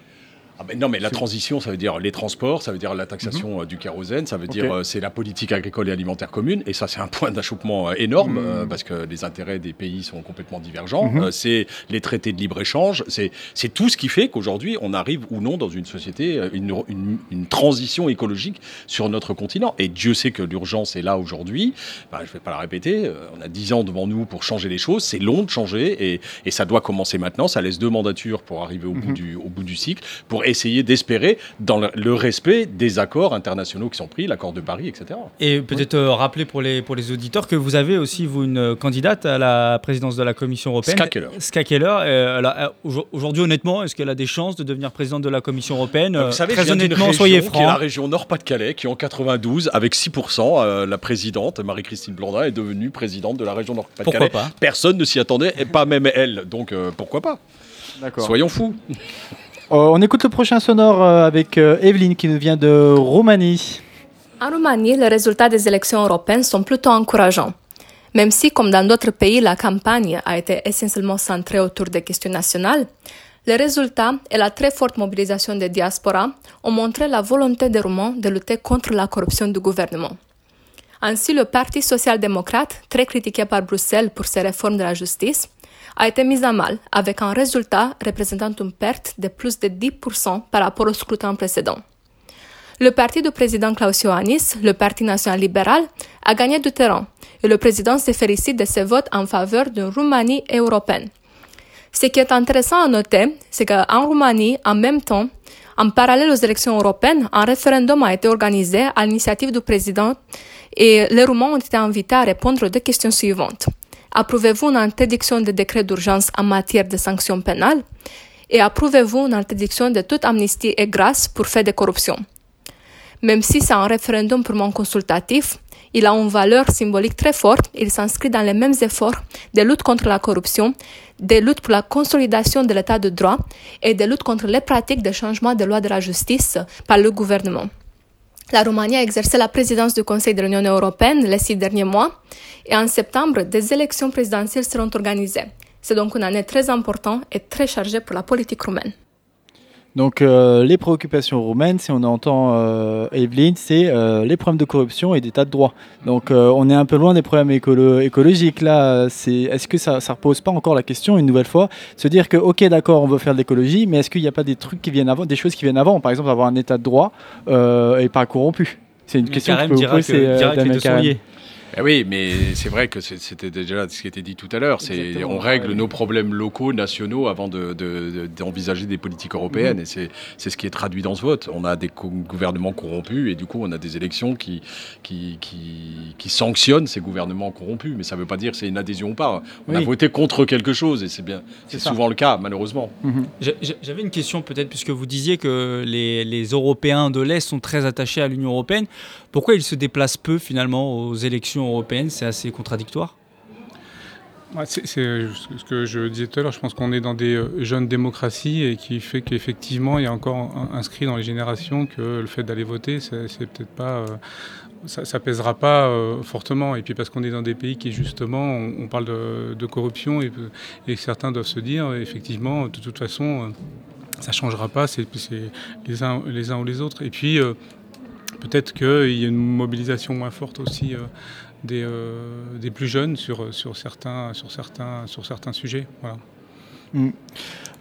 [SPEAKER 8] Ah ben non, mais la transition, ça veut dire les transports, ça veut dire la taxation euh, du kérosène, ça veut
[SPEAKER 3] Ok.
[SPEAKER 8] dire euh, c'est la politique agricole et alimentaire commune, et ça c'est un point d'achoppement euh, énorme
[SPEAKER 3] Mhm.
[SPEAKER 8] euh, parce que les intérêts des pays sont complètement divergents.
[SPEAKER 3] Mhm.
[SPEAKER 8] Euh, c'est les traités de libre échange, c'est c'est tout ce qui fait qu'aujourd'hui on arrive ou non dans une société, une, une- une transition écologique sur notre continent. Et Dieu sait que l'urgence est là aujourd'hui. Bah, je vais pas la répéter. on a dix ans devant nous pour changer les choses. C'est long de changer et, et ça doit commencer maintenant. Ça laisse deux mandatures pour arriver au, bout,
[SPEAKER 3] Mhm.
[SPEAKER 8] du, au bout du cycle, pour essayer d'espérer dans le, le respect des accords internationaux qui sont pris, l'accord de Paris, etc.
[SPEAKER 4] Et peut-être euh, rappeler pour les, pour les auditeurs que vous avez aussi, vous, une euh, candidate à la présidence de la Commission européenne.
[SPEAKER 8] Ska Keller.
[SPEAKER 4] Ska Keller. euh, Aujourd'hui, honnêtement, est-ce qu'elle a des chances de devenir présidente de la Commission européenne
[SPEAKER 8] Vous savez,
[SPEAKER 4] Très honnêtement,
[SPEAKER 8] région
[SPEAKER 4] soyez
[SPEAKER 8] qui est la
[SPEAKER 4] francs.
[SPEAKER 8] région Nord-Pas-de-Calais, qui en 92, avec 6%, euh, la présidente, Marie-Christine Blandin, est devenue présidente de la région Nord-Pas-de-Calais.
[SPEAKER 4] Pourquoi pas?
[SPEAKER 8] Personne ne s'y attendait, et pas même elle. Donc euh, pourquoi pas?
[SPEAKER 3] D'accord.
[SPEAKER 8] Soyons fous.
[SPEAKER 3] Euh, on écoute le prochain sonore euh, avec euh, Evelyne qui nous vient de Roumanie.
[SPEAKER 14] En Roumanie, les résultats des élections européennes sont plutôt encourageants. Même si, comme dans d'autres pays, la campagne a été essentiellement centrée autour des questions nationales, les résultats et la très forte mobilisation des diasporas ont montré la volonté des Roumains de lutter contre la corruption du gouvernement. Ainsi, le Parti social-démocrate, très critiqué par Bruxelles pour ses réformes de la justice, a été mis à mal avec un résultat représentant une perte de plus de 10% par rapport au scrutin précédent. Le parti du président Klaus Iohannis, le Parti national libéral, a gagné du terrain et le président se félicite de ses votes en faveur d'une Roumanie européenne. Ce qui est intéressant à noter, c'est qu'en Roumanie, en même temps, en parallèle aux élections européennes, un référendum a été organisé à l'initiative du président et les Roumains ont été invités à répondre aux deux questions suivantes. Approuvez-vous une interdiction des décrets d'urgence en matière de sanctions pénales? Et approuvez-vous une interdiction de toute amnistie et grâce pour faits de corruption? Même si c'est un référendum purement consultatif, il a une valeur symbolique très forte. Il s'inscrit dans les mêmes efforts de lutte contre la corruption, de lutte pour la consolidation de l'état de droit et de lutte contre les pratiques de changement des lois de la justice par le gouvernement. La Roumanie a exercé la présidence du Conseil de l'Union européenne les six derniers mois et en septembre, des élections présidentielles seront organisées. C'est donc une année très importante et très chargée pour la politique roumaine.
[SPEAKER 3] Donc euh, les préoccupations roumaines, si on entend euh, Evelyne, c'est euh, les problèmes de corruption et d'état de droit. Donc euh, on est un peu loin des problèmes écolo- écologiques là. Est-ce que ça ça repose pas encore la question une nouvelle fois, se dire que ok d'accord on veut faire de l'écologie, mais est-ce qu'il n'y a pas des trucs qui viennent avant, des choses qui viennent avant, par exemple avoir un état de droit et pas corrompu. C'est une
[SPEAKER 4] Mais
[SPEAKER 3] question que
[SPEAKER 4] dira
[SPEAKER 3] vous
[SPEAKER 4] que- dira que les
[SPEAKER 3] Damien
[SPEAKER 4] deux sont
[SPEAKER 3] Carême.
[SPEAKER 4] liés.
[SPEAKER 8] Eh oui, mais c'est vrai que c'était déjà ce qui était dit tout à l'heure. C'est on règle
[SPEAKER 3] Ouais.
[SPEAKER 8] nos problèmes locaux, nationaux, avant de- de- de- d'envisager des politiques européennes.
[SPEAKER 3] Mhm.
[SPEAKER 8] Et c'est c'est ce qui est traduit dans ce vote. On a des gouvernements corrompus et du coup, on a des élections qui qui, qui, qui sanctionnent ces gouvernements corrompus. Mais ça ne veut pas dire que c'est une adhésion ou pas. On a voté contre quelque chose et c'est bien. C'est souvent le cas, malheureusement.
[SPEAKER 4] J'ai- J'avais une question peut-être, puisque vous disiez que les, les Européens de l'Est sont très attachés à l'Union européenne. Pourquoi ils se déplacent peu finalement aux élections européennes C'est assez contradictoire?
[SPEAKER 5] C'est ce que je disais tout à l'heure. Je pense qu'on est dans des euh, jeunes démocraties et qui fait qu'effectivement, il y a encore inscrit dans les générations que le fait d'aller voter, c'est peut-être pas. euh, ça, ça pèsera pas euh, fortement. Et puis parce qu'on est dans des pays qui justement, on, parle de, corruption et, et certains doivent se dire, effectivement, de toute façon, euh, ça changera pas. C'est les uns, ou les autres. Et puis peut-être qu'il y a une mobilisation moins forte aussi. Euh, des, plus jeunes sur, certains, sur, certains, sur certains sujets.
[SPEAKER 3] Mm.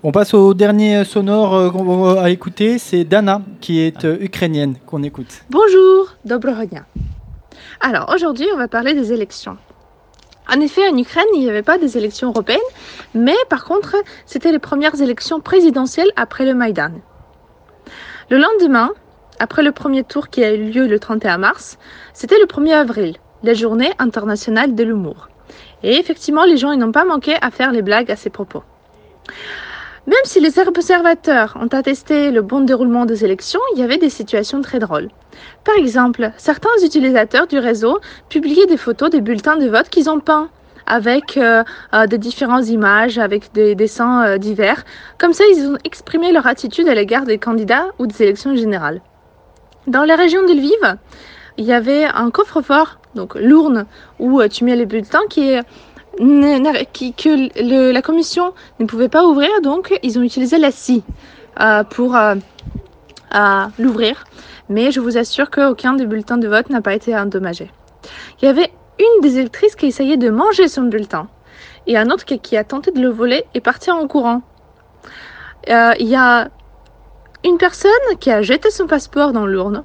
[SPEAKER 3] On passe au dernier sonore euh, à écouter, c'est Dana qui est euh, ukrainienne qu'on écoute.
[SPEAKER 15] Bonjour, Dobronya. Alors aujourd'hui on va parler des élections. En effet, en Ukraine, il n'y avait pas des élections européennes, mais par contre, c'était les premières élections présidentielles après le Maïdan. Le lendemain, après le premier tour qui a eu lieu le 31 mars, c'était le 1er avril la journée internationale de l'humour. Et effectivement, les gens n'ont pas manqué à faire les blagues à ces propos. Même si les observateurs ont attesté le bon déroulement des élections, il y avait des situations très drôles. Par exemple, certains utilisateurs du réseau publiaient des photos des bulletins de vote qu'ils ont peints avec euh, euh, de différentes images, avec des dessins euh, divers. Comme ça, ils ont exprimé leur attitude à l'égard des candidats ou des élections générales. Dans la région de Lviv, il y avait un coffre-fort, donc l'urne où euh, tu mets les bulletins, que la commission ne pouvait pas ouvrir, donc ils ont utilisé la scie euh, pour euh, l'ouvrir. Mais je vous assure qu'aucun des bulletins de vote n'a pas été endommagé. Il y avait une des électrices qui essayait de manger son bulletin et un autre qui, qui a tenté de le voler et partir en courant. Il y a une personne qui a jeté son passeport dans l'urne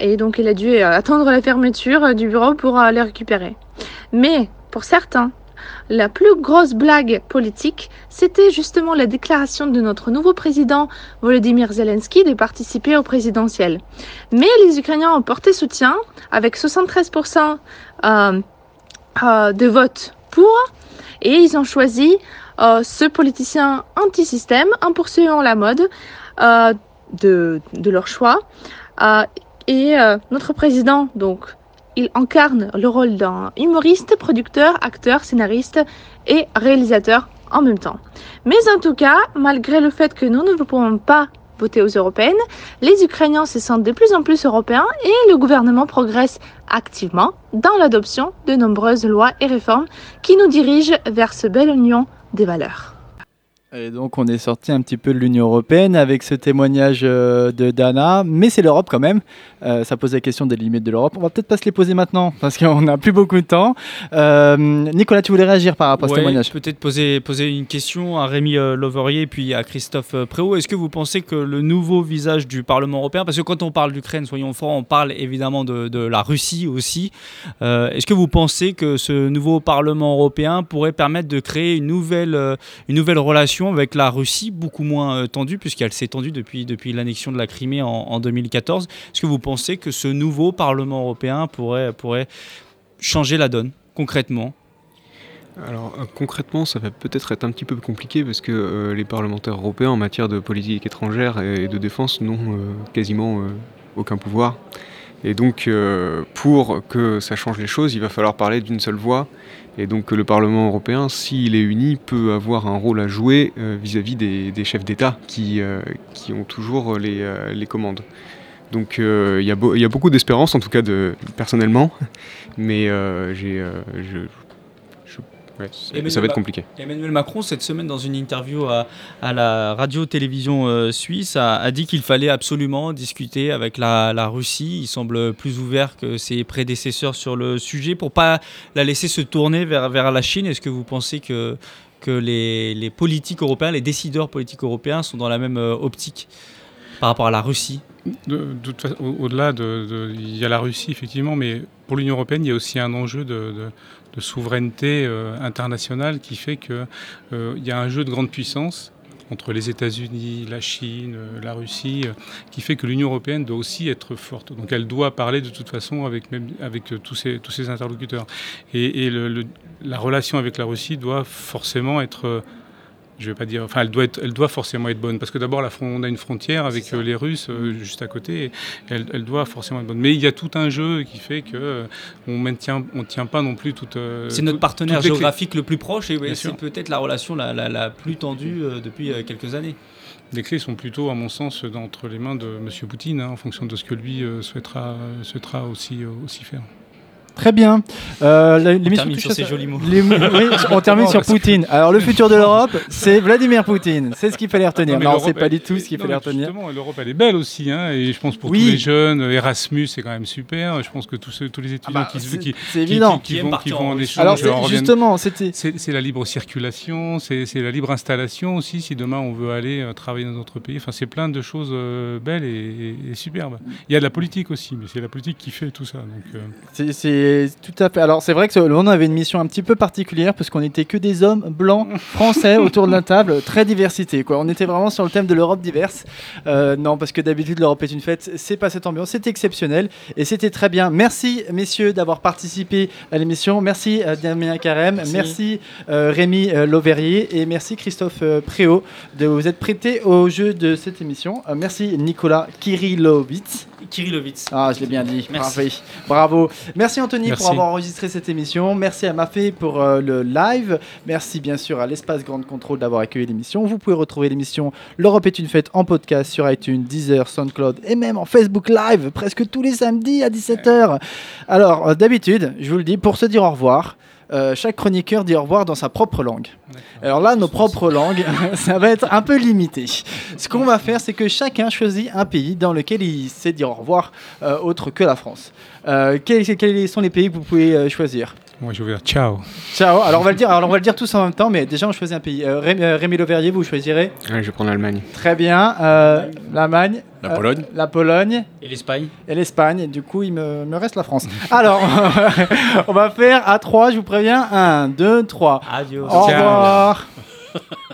[SPEAKER 15] et donc il a dû euh, attendre la fermeture euh, du bureau pour euh, le récupérer. Mais pour certains, la plus grosse blague politique, c'était justement la déclaration de notre nouveau président Volodymyr Zelensky de participer au présidentiel. Mais les Ukrainiens ont porté soutien avec 73% euh, euh, de votes pour et ils ont choisi ce politicien anti-système en poursuivant la mode de, de leur choix. Et euh, notre président, donc, il incarne le rôle d'un humoriste, producteur, acteur, scénariste et réalisateur en même temps. Mais en tout cas, malgré le fait que nous ne pouvons pas voter aux européennes, les Ukrainiens se sentent de plus en plus européens et le gouvernement progresse activement dans l'adoption de nombreuses lois et réformes qui nous dirigent vers ce belle union des valeurs.
[SPEAKER 3] Et donc on est sorti un petit peu de l'Union européenne avec ce témoignage euh, de Dana, mais c'est l'Europe quand même. Euh, ça pose la question des limites de l'Europe. On va peut-être pas se les poser maintenant parce qu'on n'a plus beaucoup de temps. Euh, Nicolas, tu voulais réagir par rapport à ce témoignage
[SPEAKER 4] Peut-être poser, poser une question à Rémi Loverier puis à Christophe Préau. Est-ce que vous pensez que le nouveau visage du Parlement européen, parce que quand on parle d'Ukraine, soyons francs, on parle évidemment de, de la Russie aussi. Euh, Est-ce que vous pensez que ce nouveau Parlement européen pourrait permettre de créer une nouvelle, une nouvelle relation avec la Russie, beaucoup moins euh, tendue, puisqu'elle s'est tendue depuis, depuis l'annexion de la Crimée en, en 2014 Est-ce que vous pensez que ce nouveau Parlement européen pourrait, pourrait changer la donne concrètement?
[SPEAKER 6] Alors euh, concrètement, ça va peut-être être un petit peu compliqué parce que euh, les parlementaires européens en matière de politique étrangère et de défense n'ont quasiment aucun pouvoir. Et donc euh, pour que ça change les choses, il va falloir parler d'une seule voix. Et donc le Parlement européen, s'il est uni, peut avoir un rôle à jouer euh, vis-à-vis des, chefs d'État qui, euh, qui ont toujours les, les commandes. Donc il y, y a beaucoup d'espérance, en tout cas personnellement, mais j'ai, ouais, ça- va être compliqué.
[SPEAKER 4] Emmanuel Macron, cette semaine, dans une interview à, à la radio-télévision euh, suisse, a, a dit qu'il fallait absolument discuter avec la, la Russie. Il semble plus ouvert que ses prédécesseurs sur le sujet pour pas la laisser se tourner vers, vers la Chine. Est-ce que vous pensez que, que les, les politiques européens, les décideurs politiques européens sont dans la même euh, optique par rapport à la Russie?
[SPEAKER 5] De- de toute façon, au- Au-delà de, de- Il y a la Russie, effectivement, mais pour l'Union européenne, il y a aussi un enjeu de, de- souveraineté euh, internationale qui fait qu'il y a un jeu de grande puissance entre les États-Unis, la Chine, euh, la Russie, euh, qui fait que l'Union européenne doit aussi être forte. Donc elle doit parler de toute façon avec, euh, tous, ses, interlocuteurs. Et, la relation avec la Russie doit forcément être... je vais pas dire, enfin, elle doit, être, elle doit forcément être bonne, parce que d'abord, on a une frontière avec euh, les Russes euh, juste à côté, et elle, elle doit forcément être bonne. Mais il y a tout un jeu qui fait que euh, on maintient, on tient pas non plus toute. euh,
[SPEAKER 4] C'est notre partenaire géographique le plus proche et ouais, c'est peut-être la relation la, la- la plus tendue euh, depuis quelques années.
[SPEAKER 5] Les clés sont plutôt, à mon sens, entre les mains de M. Poutine, hein, en fonction de ce que lui euh, souhaitera, souhaitera aussi, euh, aussi faire.
[SPEAKER 3] Très bien. Euh, l'émission
[SPEAKER 4] termine sur ces jolis mots.
[SPEAKER 3] Les- oui, on termine sur Poutine. Alors, le futur de l'Europe, c'est Vladimir Poutine. C'est ce qu'il fallait retenir. Non,
[SPEAKER 5] l'Europe,
[SPEAKER 3] c'est pas du tout ce qu'il
[SPEAKER 5] non,
[SPEAKER 3] fallait retenir.
[SPEAKER 5] Justement, l'Europe, elle est belle aussi, hein, et je pense pour
[SPEAKER 3] Oui.
[SPEAKER 5] tous les jeunes, Erasmus, c'est quand même super. Je pense que tous, ceux- tous les étudiants
[SPEAKER 3] bah,
[SPEAKER 5] qui, vont, qui vont
[SPEAKER 3] en
[SPEAKER 5] échange,
[SPEAKER 3] Alors,
[SPEAKER 5] en
[SPEAKER 3] justement, c'était.
[SPEAKER 5] C'est la libre circulation, c'est la libre installation aussi, si demain on veut aller euh, travailler dans notre pays. Enfin, c'est plein de choses euh, belles et, et- et superbes. Il y a de la politique aussi, mais c'est la politique qui fait tout ça. Donc, euh,
[SPEAKER 3] C'est- C'est tout à fait. Alors c'est vrai que on avait une mission un petit peu particulière parce qu'on n'était que des hommes blancs français autour de la table, très diversité. Quoi. On était vraiment sur le thème de l'Europe diverse. Euh, non, parce que d'habitude l'Europe est une fête. C'est pas cette ambiance. C'était exceptionnel et c'était très bien. Merci messieurs d'avoir participé à l'émission. Merci euh, Damien Carême. Merci,
[SPEAKER 4] Merci.
[SPEAKER 3] euh, Rémi euh, et merci Christophe euh, Préau de vous être prêté au jeu de cette émission. Merci Nicolas Kirilovitz.
[SPEAKER 4] Kirilovitz.
[SPEAKER 3] Ah, je l'ai bien dit.
[SPEAKER 4] Merci.
[SPEAKER 3] Bravo. Merci Anthony
[SPEAKER 5] Merci.
[SPEAKER 3] pour avoir enregistré cette émission. Merci à Mafé pour euh, le live. Merci bien sûr à l'espace Grande Contrôle d'avoir accueilli l'émission. Vous pouvez retrouver l'émission L'Europe est une fête en podcast sur iTunes, Deezer, SoundCloud et même en Facebook Live presque tous les samedis à 17h. Alors, euh, d'habitude, je vous le dis, pour se dire au revoir, euh, chaque chroniqueur dit au revoir dans sa propre langue. Alors là, nos propres langues, ça va être un peu limité. Ce qu'on va faire, c'est que chacun choisit un pays dans lequel il sait dire au revoir, euh, autre que la France. Euh, quels, quels sont les pays que vous pouvez choisir?
[SPEAKER 5] Moi, je vais dire ciao.
[SPEAKER 3] Ciao. Alors on va le dire. Alors on va le dire tous en même temps, mais déjà on choisit un pays. Euh, Rémi, euh, Rémi Lauverrier, vous choisirez.
[SPEAKER 6] Ouais, je vais prendre l'Allemagne.
[SPEAKER 3] Très bien. Euh, L'Allemagne.
[SPEAKER 8] La
[SPEAKER 3] Euh,
[SPEAKER 8] Pologne.
[SPEAKER 3] La Pologne.
[SPEAKER 4] Et l'Espagne
[SPEAKER 3] Et l'Espagne. Du coup, il me, me reste la France. Alors, on va faire à 3, je vous préviens. 1, 2, 3.
[SPEAKER 4] Adios.
[SPEAKER 3] Au
[SPEAKER 5] Ciao.
[SPEAKER 3] revoir.